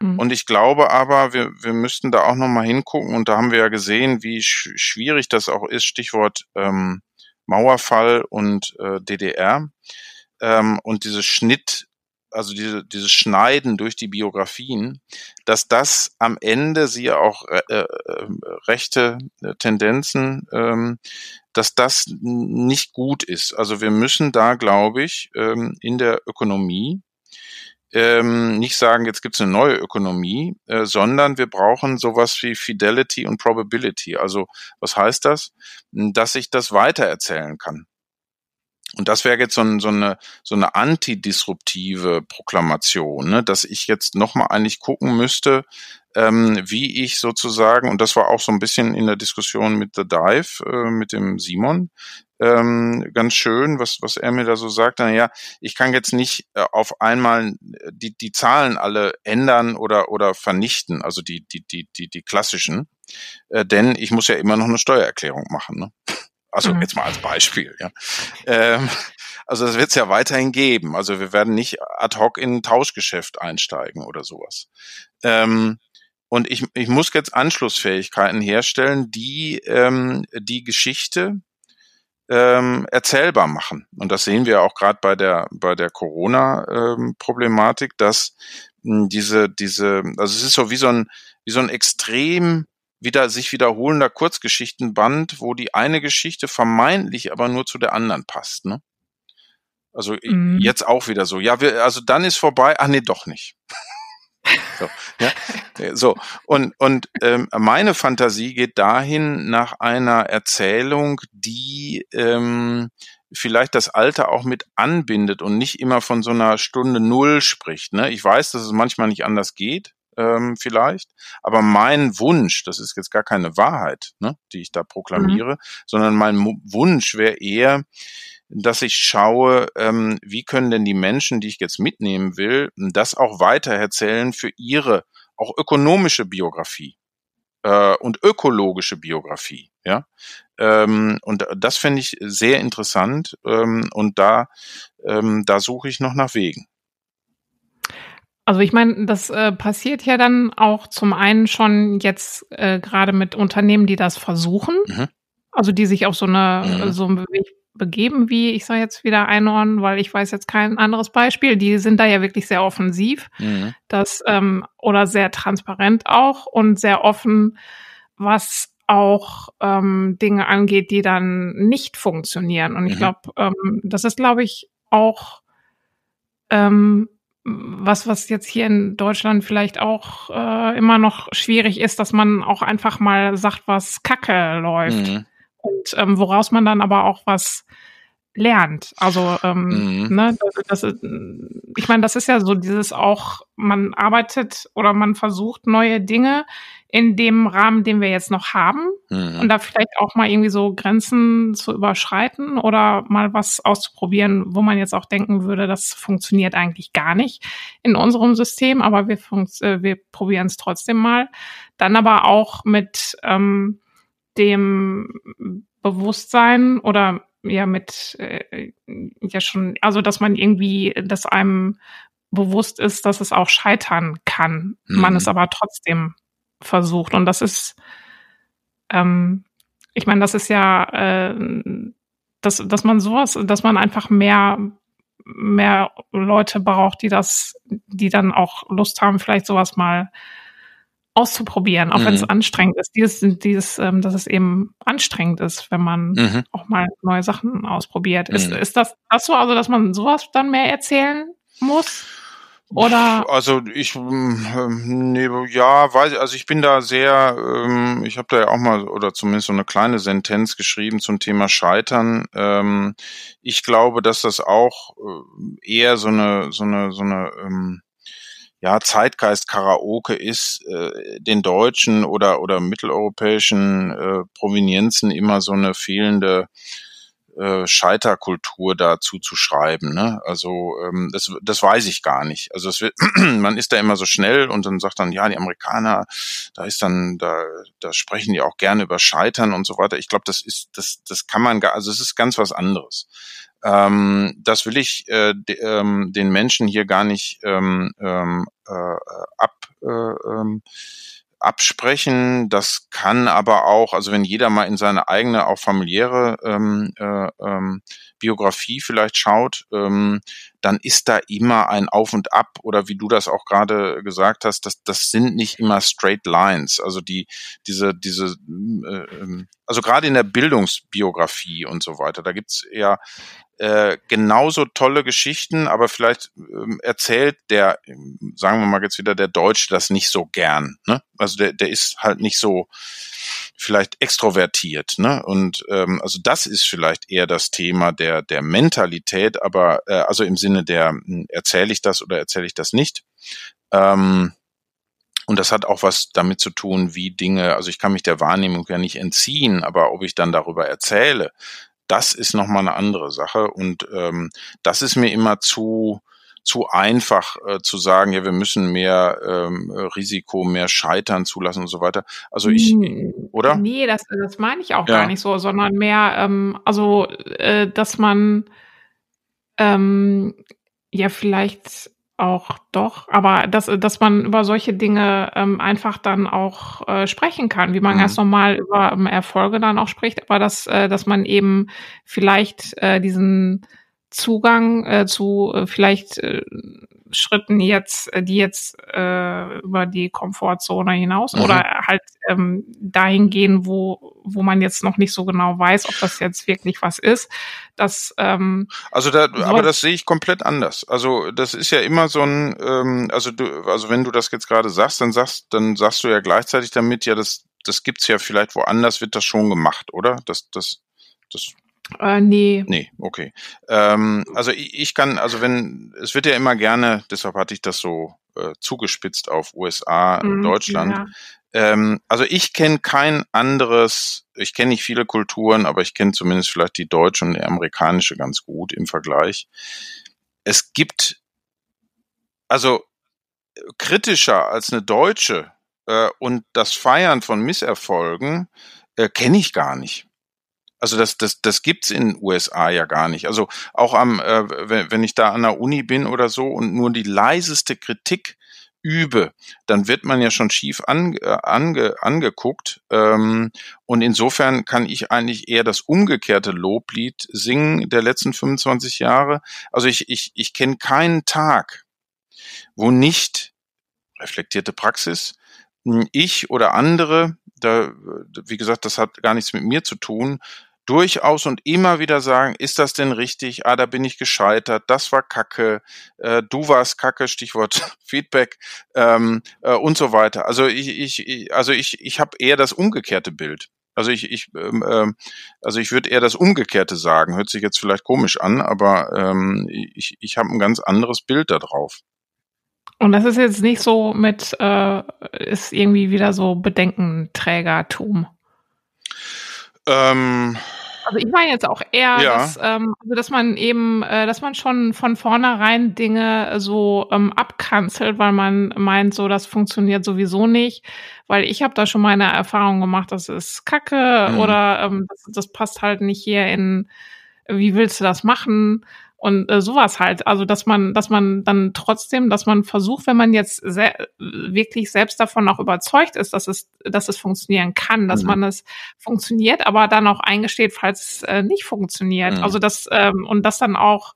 Mhm. Und ich glaube aber, wir, wir müssten da auch nochmal hingucken und da haben wir ja gesehen, wie sch schwierig das auch ist, Stichwort ähm, Mauerfall und äh, DDR ähm, und diese Schnitt, also diese, dieses Schneiden durch die Biografien, dass das am Ende sie auch äh, äh, rechte Tendenzen, ähm, dass das nicht gut ist. Also wir müssen da, glaube ich, ähm, in der Ökonomie ähm, nicht sagen, jetzt gibt's eine neue Ökonomie, äh, sondern wir brauchen sowas wie Fidelity und Probability. Also was heißt das? Dass ich das weitererzählen kann. Und das wäre jetzt so, ein, so eine, so eine antidisruptive Proklamation, ne? dass ich jetzt nochmal eigentlich gucken müsste, ähm, wie ich sozusagen, und das war auch so ein bisschen in der Diskussion mit The Dive, äh, mit dem Simon, ähm, ganz schön, was, was er mir da so sagt. Naja, ich kann jetzt nicht äh, auf einmal die, die Zahlen alle ändern oder, oder vernichten, also die, die, die, die, die klassischen, äh, denn ich muss ja immer noch eine Steuererklärung machen. Ne? Also mhm. jetzt mal als Beispiel, ja. Ähm, also das wird es ja weiterhin geben. Also wir werden nicht ad hoc in ein Tauschgeschäft einsteigen oder sowas. Ähm, und ich, ich muss jetzt Anschlussfähigkeiten herstellen, die ähm, die Geschichte ähm, erzählbar machen. Und das sehen wir auch gerade bei der bei der Corona-Problematik, ähm, dass hm, diese diese also es ist so wie so ein wie so ein extrem wieder sich wiederholender Kurzgeschichtenband, wo die eine Geschichte vermeintlich aber nur zu der anderen passt. Ne? Also mhm. jetzt auch wieder so. Ja, wir, also dann ist vorbei. Ach nee, doch nicht. [LAUGHS] so, ja, so und und ähm, meine Fantasie geht dahin nach einer Erzählung, die ähm, vielleicht das Alter auch mit anbindet und nicht immer von so einer Stunde Null spricht. Ne? Ich weiß, dass es manchmal nicht anders geht, ähm, vielleicht. Aber mein Wunsch, das ist jetzt gar keine Wahrheit, ne, die ich da proklamiere, mhm. sondern mein Wunsch wäre eher, dass ich schaue, ähm, wie können denn die Menschen, die ich jetzt mitnehmen will, das auch weitererzählen für ihre auch ökonomische Biografie äh, und ökologische Biografie. Ja, ähm, und das fände ich sehr interessant ähm, und da ähm, da suche ich noch nach Wegen. Also ich meine, das äh, passiert ja dann auch zum einen schon jetzt äh, gerade mit Unternehmen, die das versuchen, mhm. also die sich auf so eine mhm. so einen Weg begeben, wie ich soll jetzt wieder einordnen, weil ich weiß jetzt kein anderes Beispiel. Die sind da ja wirklich sehr offensiv, mhm. das ähm, oder sehr transparent auch und sehr offen, was auch ähm, Dinge angeht, die dann nicht funktionieren. Und ich mhm. glaube, ähm, das ist, glaube ich, auch ähm, was, was jetzt hier in Deutschland vielleicht auch äh, immer noch schwierig ist, dass man auch einfach mal sagt, was Kacke läuft. Mhm. Und ähm, woraus man dann aber auch was lernt. Also, ähm, mhm. ne, das, das, ich meine, das ist ja so dieses auch, man arbeitet oder man versucht neue Dinge in dem Rahmen, den wir jetzt noch haben mhm. und da vielleicht auch mal irgendwie so Grenzen zu überschreiten oder mal was auszuprobieren, wo man jetzt auch denken würde, das funktioniert eigentlich gar nicht in unserem System, aber wir, äh, wir probieren es trotzdem mal. Dann aber auch mit ähm, dem Bewusstsein oder ja mit äh, ja schon, also dass man irgendwie, dass einem bewusst ist, dass es auch scheitern kann, mhm. man es aber trotzdem versucht. Und das ist, ähm, ich meine, das ist ja, äh, dass, dass man sowas, dass man einfach mehr, mehr Leute braucht, die das, die dann auch Lust haben, vielleicht sowas mal auszuprobieren, auch mhm. wenn es anstrengend ist. Dieses, dieses, ähm, dass es eben anstrengend ist, wenn man mhm. auch mal neue Sachen ausprobiert. Mhm. Ist, ist das, das so, also dass man sowas dann mehr erzählen muss? Oder? Also ich, ähm, nee, ja, weiß, also ich bin da sehr, ähm, ich habe da ja auch mal oder zumindest so eine kleine Sentenz geschrieben zum Thema Scheitern. Ähm, ich glaube, dass das auch äh, eher so eine, so eine, so eine ähm, ja, Zeitgeist-Karaoke ist, äh, den deutschen oder, oder mitteleuropäischen äh, Provenienzen immer so eine fehlende äh, Scheiterkultur dazu zu schreiben. Ne? Also ähm, das, das weiß ich gar nicht. Also es wird, [CLEARS THROAT] man ist da immer so schnell und dann sagt dann, ja, die Amerikaner, da ist dann, da, da sprechen die auch gerne über Scheitern und so weiter. Ich glaube, das ist, das, das kann man gar, also es ist ganz was anderes. Ähm, das will ich äh, de, ähm, den Menschen hier gar nicht ähm, ähm, äh, ab, äh, ähm, absprechen. Das kann aber auch, also wenn jeder mal in seine eigene, auch familiäre ähm, äh, ähm, Biografie vielleicht schaut, ähm, dann ist da immer ein Auf und Ab oder wie du das auch gerade gesagt hast, das, das sind nicht immer straight lines. Also die, diese, diese, äh, ähm, also gerade in der Bildungsbiografie und so weiter, da gibt's ja äh, genauso tolle Geschichten, aber vielleicht ähm, erzählt der, sagen wir mal jetzt wieder, der Deutsche das nicht so gern. Ne? Also der, der ist halt nicht so vielleicht extrovertiert. Ne? Und ähm, also das ist vielleicht eher das Thema der, der Mentalität, aber äh, also im Sinne der, hm, erzähle ich das oder erzähle ich das nicht. Ähm, und das hat auch was damit zu tun, wie Dinge, also ich kann mich der Wahrnehmung ja nicht entziehen, aber ob ich dann darüber erzähle, das ist nochmal eine andere Sache. Und ähm, das ist mir immer zu, zu einfach äh, zu sagen, ja, wir müssen mehr ähm, Risiko, mehr Scheitern zulassen und so weiter. Also ich, hm, oder? Nee, das, das meine ich auch ja. gar nicht so, sondern mehr, ähm, also, äh, dass man ähm, ja vielleicht auch doch, aber dass, dass man über solche Dinge ähm, einfach dann auch äh, sprechen kann, wie man mhm. ganz normal über ähm, Erfolge dann auch spricht, aber dass, äh, dass man eben vielleicht äh, diesen Zugang äh, zu äh, vielleicht äh, Schritten jetzt, äh, die jetzt äh, über die Komfortzone hinaus mhm. oder halt ähm, dahin gehen, wo, wo man jetzt noch nicht so genau weiß, ob das jetzt wirklich was ist. Das, ähm, also da, aber das sehe ich komplett anders. Also das ist ja immer so ein, ähm, also du, also wenn du das jetzt gerade sagst, dann sagst, dann sagst du ja gleichzeitig damit, ja, das, das gibt's ja vielleicht woanders, wird das schon gemacht, oder? Das, das, das äh, nee. Nee, okay. Ähm, also ich, ich kann, also wenn, es wird ja immer gerne, deshalb hatte ich das so äh, zugespitzt auf USA, mhm, Deutschland. Ja. Ähm, also ich kenne kein anderes, ich kenne nicht viele Kulturen, aber ich kenne zumindest vielleicht die deutsche und die amerikanische ganz gut im Vergleich. Es gibt, also kritischer als eine deutsche äh, und das Feiern von Misserfolgen äh, kenne ich gar nicht. Also das, das, das gibt's in den USA ja gar nicht. Also auch am, äh, wenn, wenn ich da an der Uni bin oder so und nur die leiseste Kritik übe, dann wird man ja schon schief ange, äh, ange, angeguckt. Ähm, und insofern kann ich eigentlich eher das umgekehrte Loblied singen der letzten 25 Jahre. Also ich, ich, ich kenne keinen Tag, wo nicht reflektierte Praxis, ich oder andere, da, wie gesagt, das hat gar nichts mit mir zu tun, durchaus und immer wieder sagen, ist das denn richtig? Ah, da bin ich gescheitert, das war Kacke, äh, du warst Kacke, Stichwort [LAUGHS] Feedback ähm, äh, und so weiter. Also ich, ich, also ich, ich habe eher das umgekehrte Bild. Also ich, ich, ähm, ähm, also ich würde eher das Umgekehrte sagen. Hört sich jetzt vielleicht komisch an, aber ähm, ich, ich habe ein ganz anderes Bild darauf. Und das ist jetzt nicht so mit, äh, ist irgendwie wieder so Bedenkenträgertum. Ähm, also ich meine jetzt auch eher, ja. dass, ähm, also dass man eben, äh, dass man schon von vornherein Dinge so ähm, abkanzelt, weil man meint, so das funktioniert sowieso nicht. Weil ich habe da schon meine Erfahrung gemacht, das ist Kacke mhm. oder ähm, das, das passt halt nicht hier in, wie willst du das machen? Und äh, sowas halt. Also dass man, dass man dann trotzdem, dass man versucht, wenn man jetzt se wirklich selbst davon auch überzeugt ist, dass es, dass es funktionieren kann, dass mhm. man es funktioniert, aber dann auch eingesteht, falls es äh, nicht funktioniert. Mhm. Also das ähm, und das dann auch,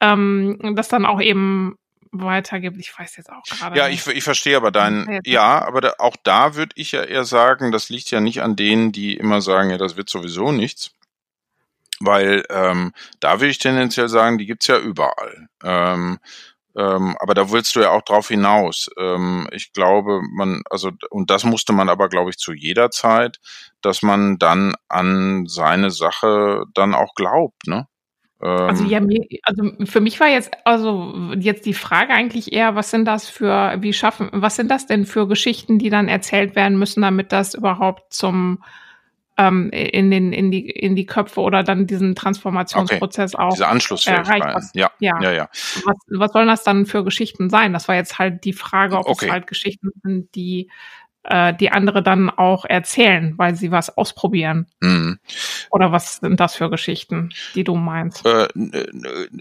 ähm, das dann auch eben weitergibt. Ich weiß jetzt auch gerade. Ja, ich, ich verstehe aber deinen, ja, aber da, auch da würde ich ja eher sagen, das liegt ja nicht an denen, die immer sagen, ja, das wird sowieso nichts, weil ähm, da würde ich tendenziell sagen, die gibt's ja überall. Ähm, ähm, aber da willst du ja auch drauf hinaus. Ähm, ich glaube, man, also, und das musste man aber, glaube ich, zu jeder Zeit, dass man dann an seine Sache dann auch glaubt, ne? Also ähm. ja, also für mich war jetzt also jetzt die Frage eigentlich eher, was sind das für, wie schaffen, was sind das denn für Geschichten, die dann erzählt werden müssen, damit das überhaupt zum ähm, in, den, in, die, in die Köpfe oder dann diesen Transformationsprozess okay. auch Diese Anschlussfähigkeit. Was, ja. Ja. ja, ja. Was, was sollen das dann für Geschichten sein? Das war jetzt halt die Frage, ob okay. es halt Geschichten sind, die äh, die andere dann auch erzählen, weil sie was ausprobieren. Mhm. Oder was sind das für Geschichten, die du meinst? Äh,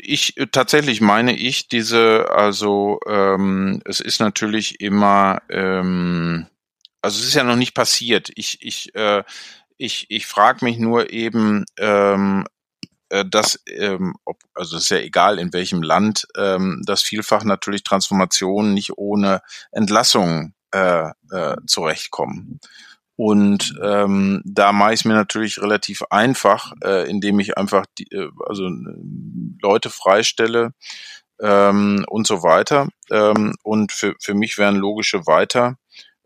ich tatsächlich meine ich diese, also ähm, es ist natürlich immer, ähm, also es ist ja noch nicht passiert. Ich, ich äh, ich, ich frage mich nur eben, ähm, äh, dass, ähm, ob, also ist ja egal in welchem Land, ähm, dass vielfach natürlich Transformationen nicht ohne Entlassung äh, äh, zurechtkommen. Und ähm, da mache ich es mir natürlich relativ einfach, äh, indem ich einfach die, äh, also Leute freistelle ähm, und so weiter. Ähm, und für, für mich wären logische Weiter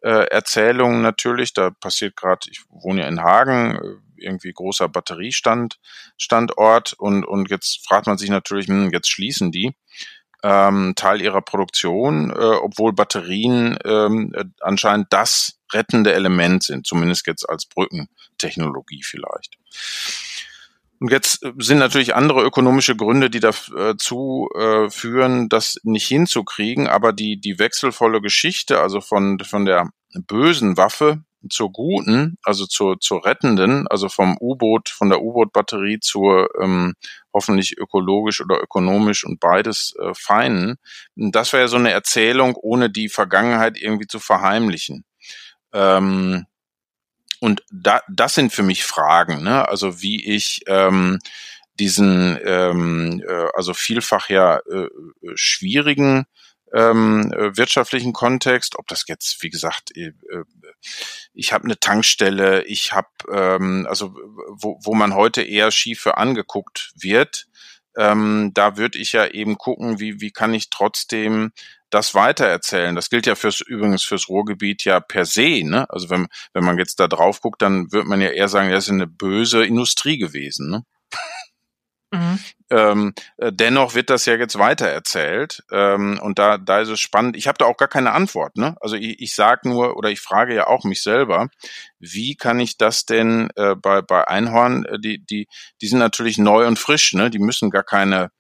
äh, Erzählungen natürlich. Da passiert gerade, ich wohne ja in Hagen, äh, irgendwie großer Batteriestand Standort und und jetzt fragt man sich natürlich, hm, jetzt schließen die ähm, Teil ihrer Produktion, äh, obwohl Batterien ähm, äh, anscheinend das rettende Element sind, zumindest jetzt als Brückentechnologie vielleicht. Und jetzt sind natürlich andere ökonomische Gründe, die dazu äh, führen, das nicht hinzukriegen, aber die, die wechselvolle Geschichte, also von, von der bösen Waffe zur guten, also zur, zur rettenden, also vom U-Boot, von der U-Boot-Batterie zur ähm, hoffentlich ökologisch oder ökonomisch und beides äh, feinen. Das wäre ja so eine Erzählung, ohne die Vergangenheit irgendwie zu verheimlichen. Ähm, und da, das sind für mich Fragen, ne? also wie ich ähm, diesen, ähm, äh, also vielfach ja äh, schwierigen ähm, äh, wirtschaftlichen Kontext, ob das jetzt, wie gesagt, äh, äh ich habe eine Tankstelle, ich habe, ähm, also wo, wo man heute eher schief für angeguckt wird, ähm, da würde ich ja eben gucken, wie, wie kann ich trotzdem das weitererzählen. Das gilt ja fürs übrigens fürs Ruhrgebiet ja per se. Ne? Also wenn, wenn man jetzt da drauf guckt, dann wird man ja eher sagen, das ist eine böse Industrie gewesen. Ne? Mhm. Ähm, äh, dennoch wird das ja jetzt weitererzählt ähm, und da, da ist es spannend. Ich habe da auch gar keine Antwort. Ne? Also ich, ich sage nur oder ich frage ja auch mich selber, wie kann ich das denn äh, bei, bei Einhorn, äh, die, die, die sind natürlich neu und frisch, ne? die müssen gar keine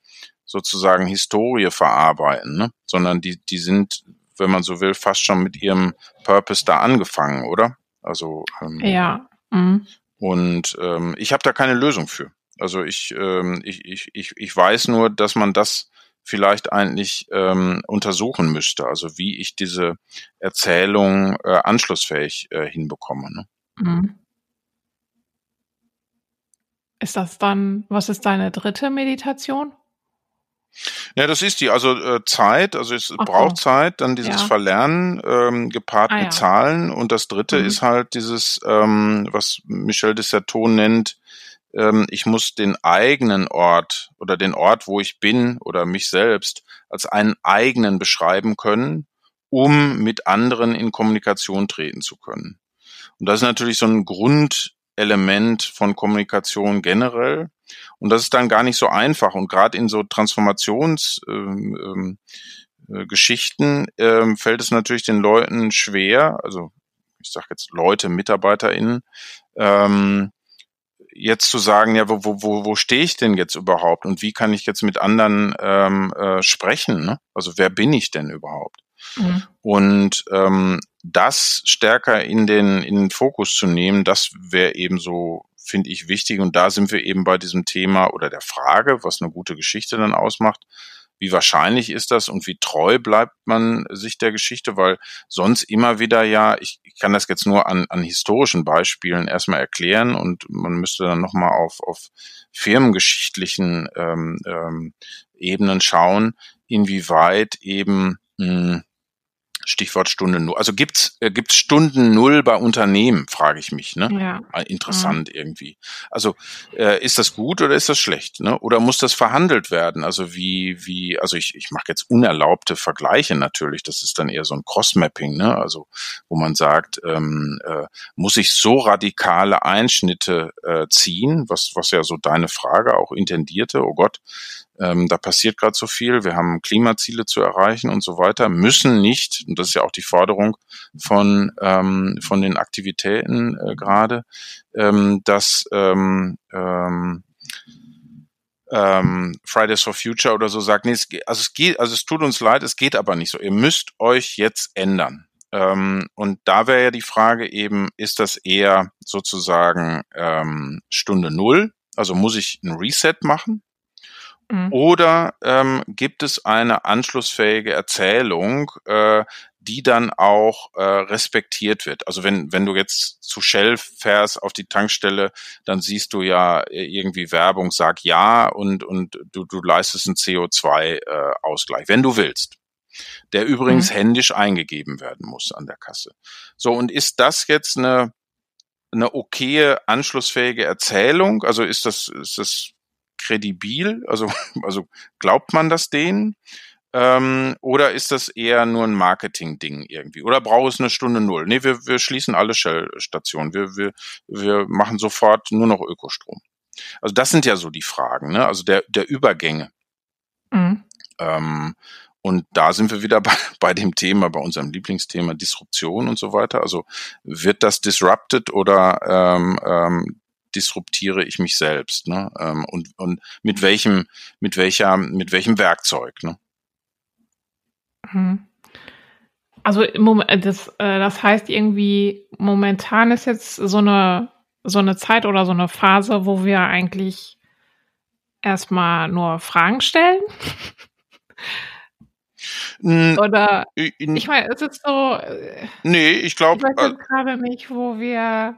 sozusagen Historie verarbeiten, ne? sondern die, die sind, wenn man so will, fast schon mit ihrem Purpose da angefangen, oder? Also ähm, ja. Mhm. Und ähm, ich habe da keine Lösung für. Also ich, ähm, ich, ich, ich, ich weiß nur, dass man das vielleicht eigentlich ähm, untersuchen müsste, also wie ich diese Erzählung äh, anschlussfähig äh, hinbekomme. Ne? Mhm. Ist das dann, was ist deine dritte Meditation? Ja, das ist die. Also äh, Zeit, also es Ach braucht so. Zeit, dann dieses ja. Verlernen ähm, gepaart ah, mit ja. Zahlen. Und das dritte mhm. ist halt dieses, ähm, was Michel de Certeau nennt, ich muss den eigenen Ort oder den Ort, wo ich bin oder mich selbst als einen eigenen beschreiben können, um mit anderen in Kommunikation treten zu können. Und das ist natürlich so ein Grundelement von Kommunikation generell. Und das ist dann gar nicht so einfach. Und gerade in so Transformationsgeschichten ähm, ähm, äh, ähm, fällt es natürlich den Leuten schwer, also ich sage jetzt Leute, MitarbeiterInnen, ähm, jetzt zu sagen, ja, wo, wo, wo wo stehe ich denn jetzt überhaupt und wie kann ich jetzt mit anderen ähm, äh, sprechen? Ne? Also wer bin ich denn überhaupt? Mhm. Und ähm, das stärker in den, in den Fokus zu nehmen, das wäre eben so, finde ich, wichtig. Und da sind wir eben bei diesem Thema oder der Frage, was eine gute Geschichte dann ausmacht wie wahrscheinlich ist das und wie treu bleibt man sich der Geschichte, weil sonst immer wieder ja, ich, ich kann das jetzt nur an, an historischen Beispielen erstmal erklären und man müsste dann nochmal auf, auf firmengeschichtlichen ähm, ähm, Ebenen schauen, inwieweit eben mh, hm, Stichwort Stunde Null. Also gibt's äh, gibt's Stunden Null bei Unternehmen, frage ich mich. Ne? Ja. Ah, interessant ja. irgendwie. Also äh, ist das gut oder ist das schlecht? Ne? Oder muss das verhandelt werden? Also wie wie also ich ich mache jetzt unerlaubte Vergleiche natürlich. Das ist dann eher so ein Crossmapping. Ne? Also wo man sagt, ähm, äh, muss ich so radikale Einschnitte äh, ziehen, was was ja so deine Frage auch intendierte. Oh Gott, ähm, da passiert gerade so viel, wir haben Klimaziele zu erreichen und so weiter, müssen nicht, und das ist ja auch die Forderung von, ähm, von den Aktivitäten äh, gerade, ähm, dass ähm, ähm, ähm, Fridays for Future oder so sagt, nee, es geht, also es geht, also es tut uns leid, es geht aber nicht so. Ihr müsst euch jetzt ändern. Ähm, und da wäre ja die Frage eben, ist das eher sozusagen ähm, Stunde Null? Also muss ich ein Reset machen? Mhm. Oder ähm, gibt es eine anschlussfähige Erzählung, äh, die dann auch äh, respektiert wird. Also wenn, wenn du jetzt zu Shell fährst auf die Tankstelle, dann siehst du ja äh, irgendwie Werbung, sag ja und, und du, du leistest einen CO2-Ausgleich, äh, wenn du willst. Der übrigens mhm. händisch eingegeben werden muss an der Kasse. So, und ist das jetzt eine eine okaye, anschlussfähige Erzählung? Also ist das, ist das kredibil? Also, [LAUGHS] also glaubt man das denen? Ähm, oder ist das eher nur ein Marketing-Ding irgendwie? Oder braucht es eine Stunde Null? Nee, wir, wir schließen alle Shell-Stationen. Wir, wir, wir machen sofort nur noch Ökostrom. Also das sind ja so die Fragen, ne? Also der, der Übergänge. Mhm. Ähm, und da sind wir wieder [LAUGHS] bei, bei dem Thema, bei unserem Lieblingsthema Disruption und so weiter. Also wird das disrupted oder ähm, ähm, disruptiere ich mich selbst? Ne? Ähm, und, und mit welchem, mit welcher, mit welchem Werkzeug? Ne? Mhm. Also das, äh, das heißt irgendwie, momentan ist jetzt so eine, so eine Zeit oder so eine Phase, wo wir eigentlich erstmal nur Fragen stellen. Oder ich meine, es ist so. Äh, nee, ich glaube. Ich weiß gerade nicht, wo wir.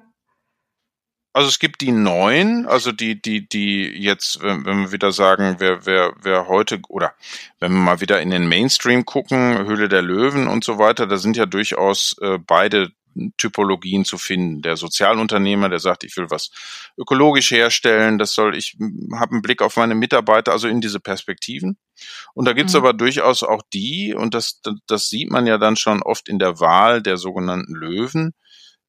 Also es gibt die neuen, also die, die, die jetzt, wenn, wir wieder sagen, wer, wer, wer heute, oder wenn wir mal wieder in den Mainstream gucken, Höhle der Löwen und so weiter, da sind ja durchaus äh, beide Typologien zu finden. Der Sozialunternehmer, der sagt, ich will was ökologisch herstellen, das soll, ich habe einen Blick auf meine Mitarbeiter, also in diese Perspektiven. Und da gibt's mhm. aber durchaus auch die, und das, das sieht man ja dann schon oft in der Wahl der sogenannten Löwen,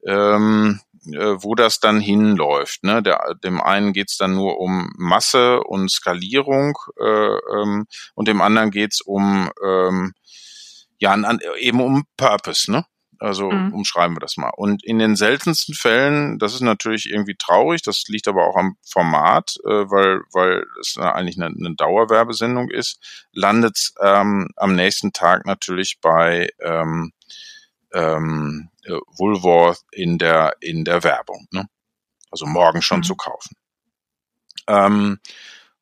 ähm, äh, wo das dann hinläuft. Ne? Der, dem einen geht's dann nur um Masse und Skalierung äh, ähm, und dem anderen geht's um ähm, ja an, eben um Purpose, ne? Also mhm. umschreiben wir das mal. Und in den seltensten Fällen, das ist natürlich irgendwie traurig, das liegt aber auch am Format, äh, weil, weil es eigentlich eine, eine Dauerwerbesendung ist, landet ähm, am nächsten Tag natürlich bei ähm, ähm, äh, Woolworth in der, in der Werbung. Ne? Also morgen schon mhm. zu kaufen. Ähm,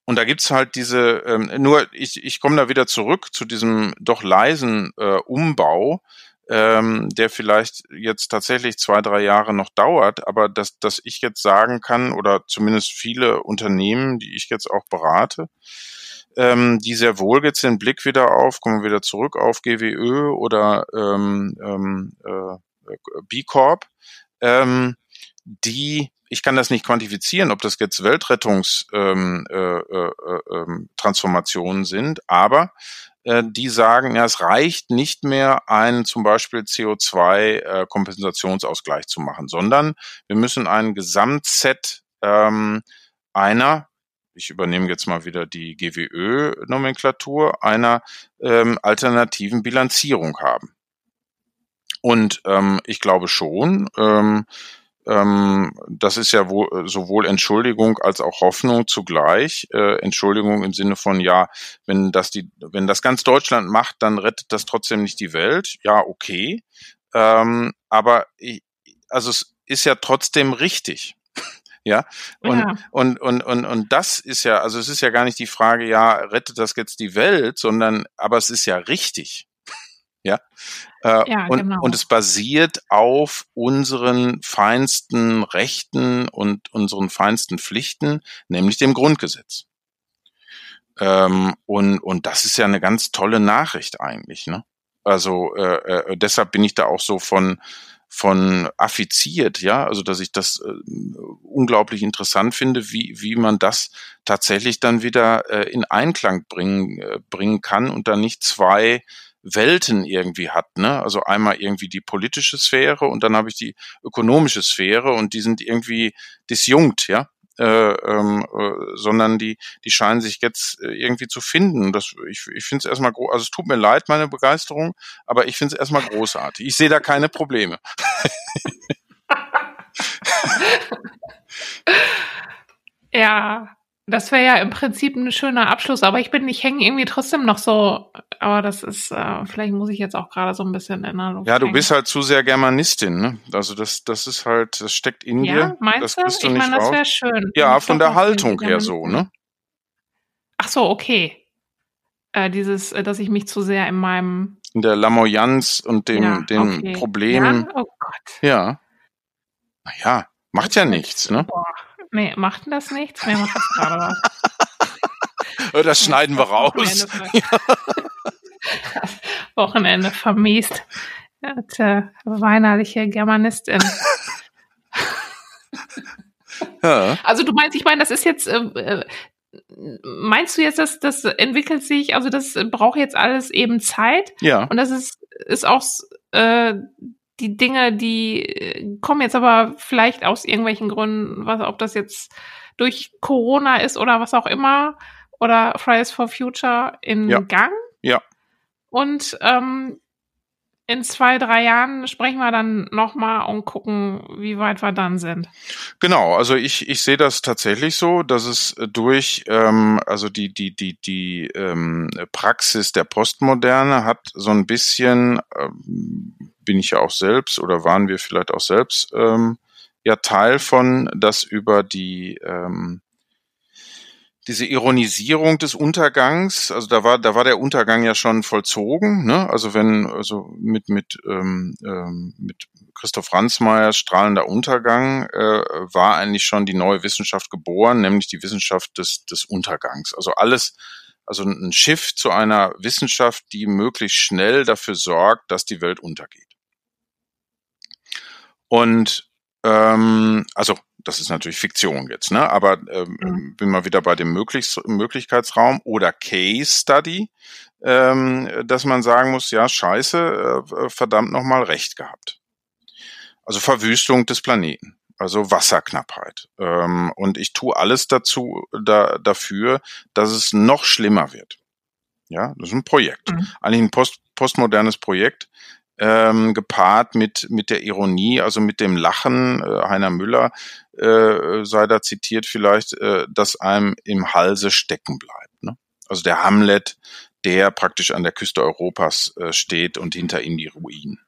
und da gibt's halt diese, ähm, nur ich, ich komme da wieder zurück zu diesem doch leisen äh, Umbau, ähm, der vielleicht jetzt tatsächlich zwei, drei Jahre noch dauert, aber dass, dass ich jetzt sagen kann, oder zumindest viele Unternehmen, die ich jetzt auch berate, ähm, die sehr wohl jetzt den Blick wieder auf, kommen wieder zurück auf GWÖ oder ähm, ähm, äh, B Corp, ähm, die ich kann das nicht quantifizieren, ob das jetzt Weltrettungstransformationen ähm, äh, äh, äh, sind, aber äh, die sagen, ja, es reicht nicht mehr, einen zum Beispiel CO2-Kompensationsausgleich äh, zu machen, sondern wir müssen ein Gesamtset ähm, einer, ich übernehme jetzt mal wieder die GWÖ-Nomenklatur, einer ähm, alternativen Bilanzierung haben. Und ähm, ich glaube schon, ähm, ähm, das ist ja wohl, sowohl Entschuldigung als auch Hoffnung zugleich. Äh, Entschuldigung im Sinne von, ja, wenn das die, wenn das ganz Deutschland macht, dann rettet das trotzdem nicht die Welt. Ja, okay. Ähm, aber ich, also es ist ja trotzdem richtig. [LAUGHS] Ja, und, ja. Und, und, und, und das ist ja, also es ist ja gar nicht die Frage, ja, rettet das jetzt die Welt, sondern, aber es ist ja richtig. Ja, äh, ja, und, genau. und es basiert auf unseren feinsten Rechten und unseren feinsten Pflichten, nämlich dem Grundgesetz. Ähm, und, und das ist ja eine ganz tolle Nachricht eigentlich. Ne? Also äh, äh, deshalb bin ich da auch so von von affiziert, ja, also dass ich das äh, unglaublich interessant finde, wie wie man das tatsächlich dann wieder äh, in Einklang bringen äh, bringen kann und dann nicht zwei Welten irgendwie hat. Ne? Also einmal irgendwie die politische Sphäre und dann habe ich die ökonomische Sphäre und die sind irgendwie disjunkt, ja. Äh, ähm, äh, sondern die, die scheinen sich jetzt äh, irgendwie zu finden. Das, ich ich finde es erstmal groß, also es tut mir leid, meine Begeisterung, aber ich finde es erstmal großartig. Ich sehe da keine Probleme. [LAUGHS] ja, das wäre ja im Prinzip ein schöner Abschluss, aber ich bin, ich hänge irgendwie trotzdem noch so, aber das ist, äh, vielleicht muss ich jetzt auch gerade so ein bisschen in der Luft Ja, du hängen. bist halt zu sehr Germanistin, ne? Also das, das ist halt, das steckt in ja, dir. Meinst das du? ich meine, das wäre schön. Ja, von der Haltung her so, ne? Ach so, okay. Äh, dieses, äh, dass ich mich zu sehr in meinem in der Lamoyanz und dem, ja, den okay. Problemen. Ja? Oh Gott. Ja. Naja, macht ja nichts, ne? Boah. Nee, macht denn das nichts? Mir macht das gerade was. [LAUGHS] Das schneiden wir raus. Wochenende, [LAUGHS] Wochenende vermiest. Ja, weinerliche Germanistin. [LAUGHS] Ja. Also du meinst, ich meine, das ist jetzt, äh, äh, meinst du jetzt, dass das entwickelt sich, also das braucht jetzt alles eben Zeit? Ja. Und das ist, ist auch äh, die Dinge, die äh, kommen jetzt aber vielleicht aus irgendwelchen Gründen, was, ob das jetzt durch Corona ist oder was auch immer, oder Fridays for Future in ja. Gang. Ja. Und ähm, in zwei, drei Jahren sprechen wir dann nochmal und gucken, wie weit wir dann sind. Genau, also ich, ich sehe das tatsächlich so, dass es durch ähm, also die, die, die, die ähm, Praxis der Postmoderne hat so ein bisschen, ähm, bin ich ja auch selbst oder waren wir vielleicht auch selbst ähm, ja Teil von, dass über die ähm, diese Ironisierung des Untergangs, also da war, da war der Untergang ja schon vollzogen, ne? Also wenn, also mit, mit, ähm, ähm, mit Christoph Ransmayers strahlender Untergang äh, war eigentlich schon die neue Wissenschaft geboren, nämlich die Wissenschaft des, des Untergangs. Also alles, also ein Schiff zu einer Wissenschaft, die möglichst schnell dafür sorgt, dass die Welt untergeht. Und ähm, also das ist natürlich Fiktion jetzt, ne? Aber ähm, mhm. bin mal wieder bei dem Möglichs Möglichkeitsraum oder Case Study, ähm, dass man sagen muss, ja, scheiße, äh, verdammt nochmal recht gehabt. Also Verwüstung des Planeten, also Wasserknappheit. Ähm, und ich tue alles dazu, da, dafür, dass es noch schlimmer wird. Ja, das ist ein Projekt. Mhm. Eigentlich ein post, postmodernes Projekt, ähm, gepaart mit, mit der Ironie, also mit dem Lachen, äh, Heiner Müller äh, sei da zitiert vielleicht, äh, dass einem im Halse stecken bleibt. Ne? Also der Hamlet, der praktisch an der Küste Europas äh, steht und hinter ihm die Ruinen.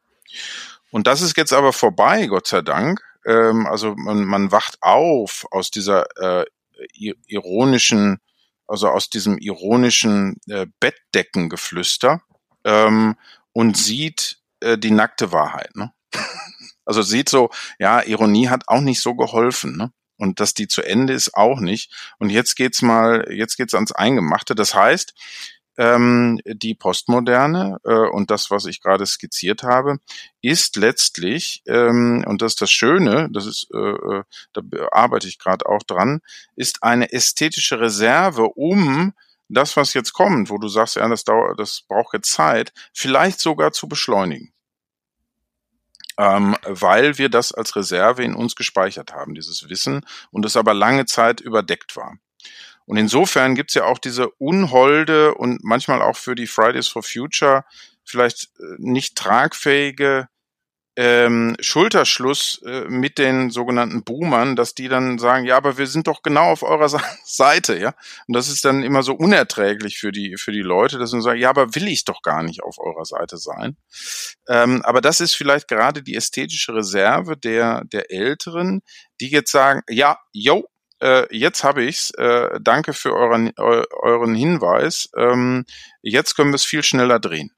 Und das ist jetzt aber vorbei, Gott sei Dank. Ähm, also man, man wacht auf aus dieser äh, ironischen, also aus diesem ironischen äh, Bettdeckengeflüster ähm, und sieht äh, die nackte Wahrheit. Ne? [LAUGHS] Also sieht so, ja, Ironie hat auch nicht so geholfen. Ne? Und dass die zu Ende ist auch nicht. Und jetzt geht's mal, jetzt geht's ans Eingemachte. Das heißt, ähm, die Postmoderne äh, und das, was ich gerade skizziert habe, ist letztlich, ähm, und das ist das Schöne, das ist, äh, äh da arbeite ich gerade auch dran, ist eine ästhetische Reserve, um das, was jetzt kommt, wo du sagst, ja, das dauert, das braucht jetzt Zeit, vielleicht sogar zu beschleunigen. Ähm, weil wir das als Reserve in uns gespeichert haben, dieses Wissen, und es aber lange Zeit überdeckt war. Und insofern gibt's ja auch diese unholde und manchmal auch für die Fridays for Future vielleicht äh, nicht tragfähige ähm, Schulterschluss äh, mit den sogenannten Boomern, dass die dann sagen, ja, aber wir sind doch genau auf eurer [LAUGHS] Seite, ja. Und das ist dann immer so unerträglich für die für die Leute, dass sie sagen, ja, aber will ich doch gar nicht auf eurer Seite sein. Ähm, aber das ist vielleicht gerade die ästhetische Reserve der der Älteren, die jetzt sagen, ja, yo, äh, jetzt habe ich's. Äh, danke für euren euren Hinweis. Ähm, jetzt können wir es viel schneller drehen.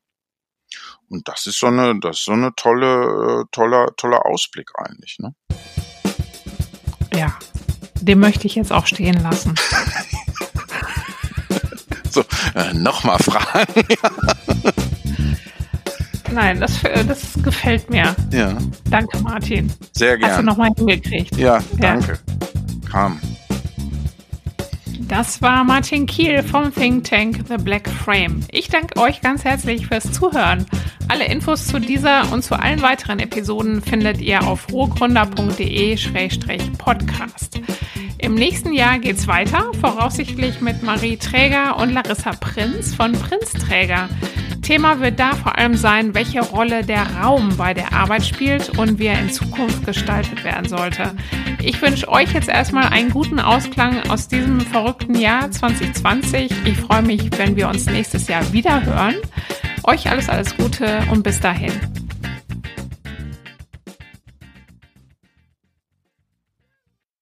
Und das ist so eine, das ist so eine tolle, äh, toller, toller Ausblick eigentlich, ne? Ja, den möchte ich jetzt auch stehen lassen. [LAUGHS] so, äh, nochmal Fragen. [LAUGHS] Nein, das, äh, das gefällt mir. Ja. Danke, Martin. Sehr gerne. Hast du nochmal hingekriegt. Ja, danke. Ja. Kam. Das war Martin Kiel vom Think Tank The Black Frame. Ich danke euch ganz herzlich fürs Zuhören. Alle Infos zu dieser und zu allen weiteren Episoden findet ihr auf rohgründer.de-podcast. Im nächsten Jahr geht's weiter, voraussichtlich mit Marie Träger und Larissa Prinz von Prinzträger. Thema wird da vor allem sein, welche Rolle der Raum bei der Arbeit spielt und wie er in Zukunft gestaltet werden sollte. Ich wünsche euch jetzt erstmal einen guten Ausklang aus diesem verrückten Jahr 2020. Ich freue mich, wenn wir uns nächstes Jahr wieder hören. Euch alles, alles Gute und bis dahin.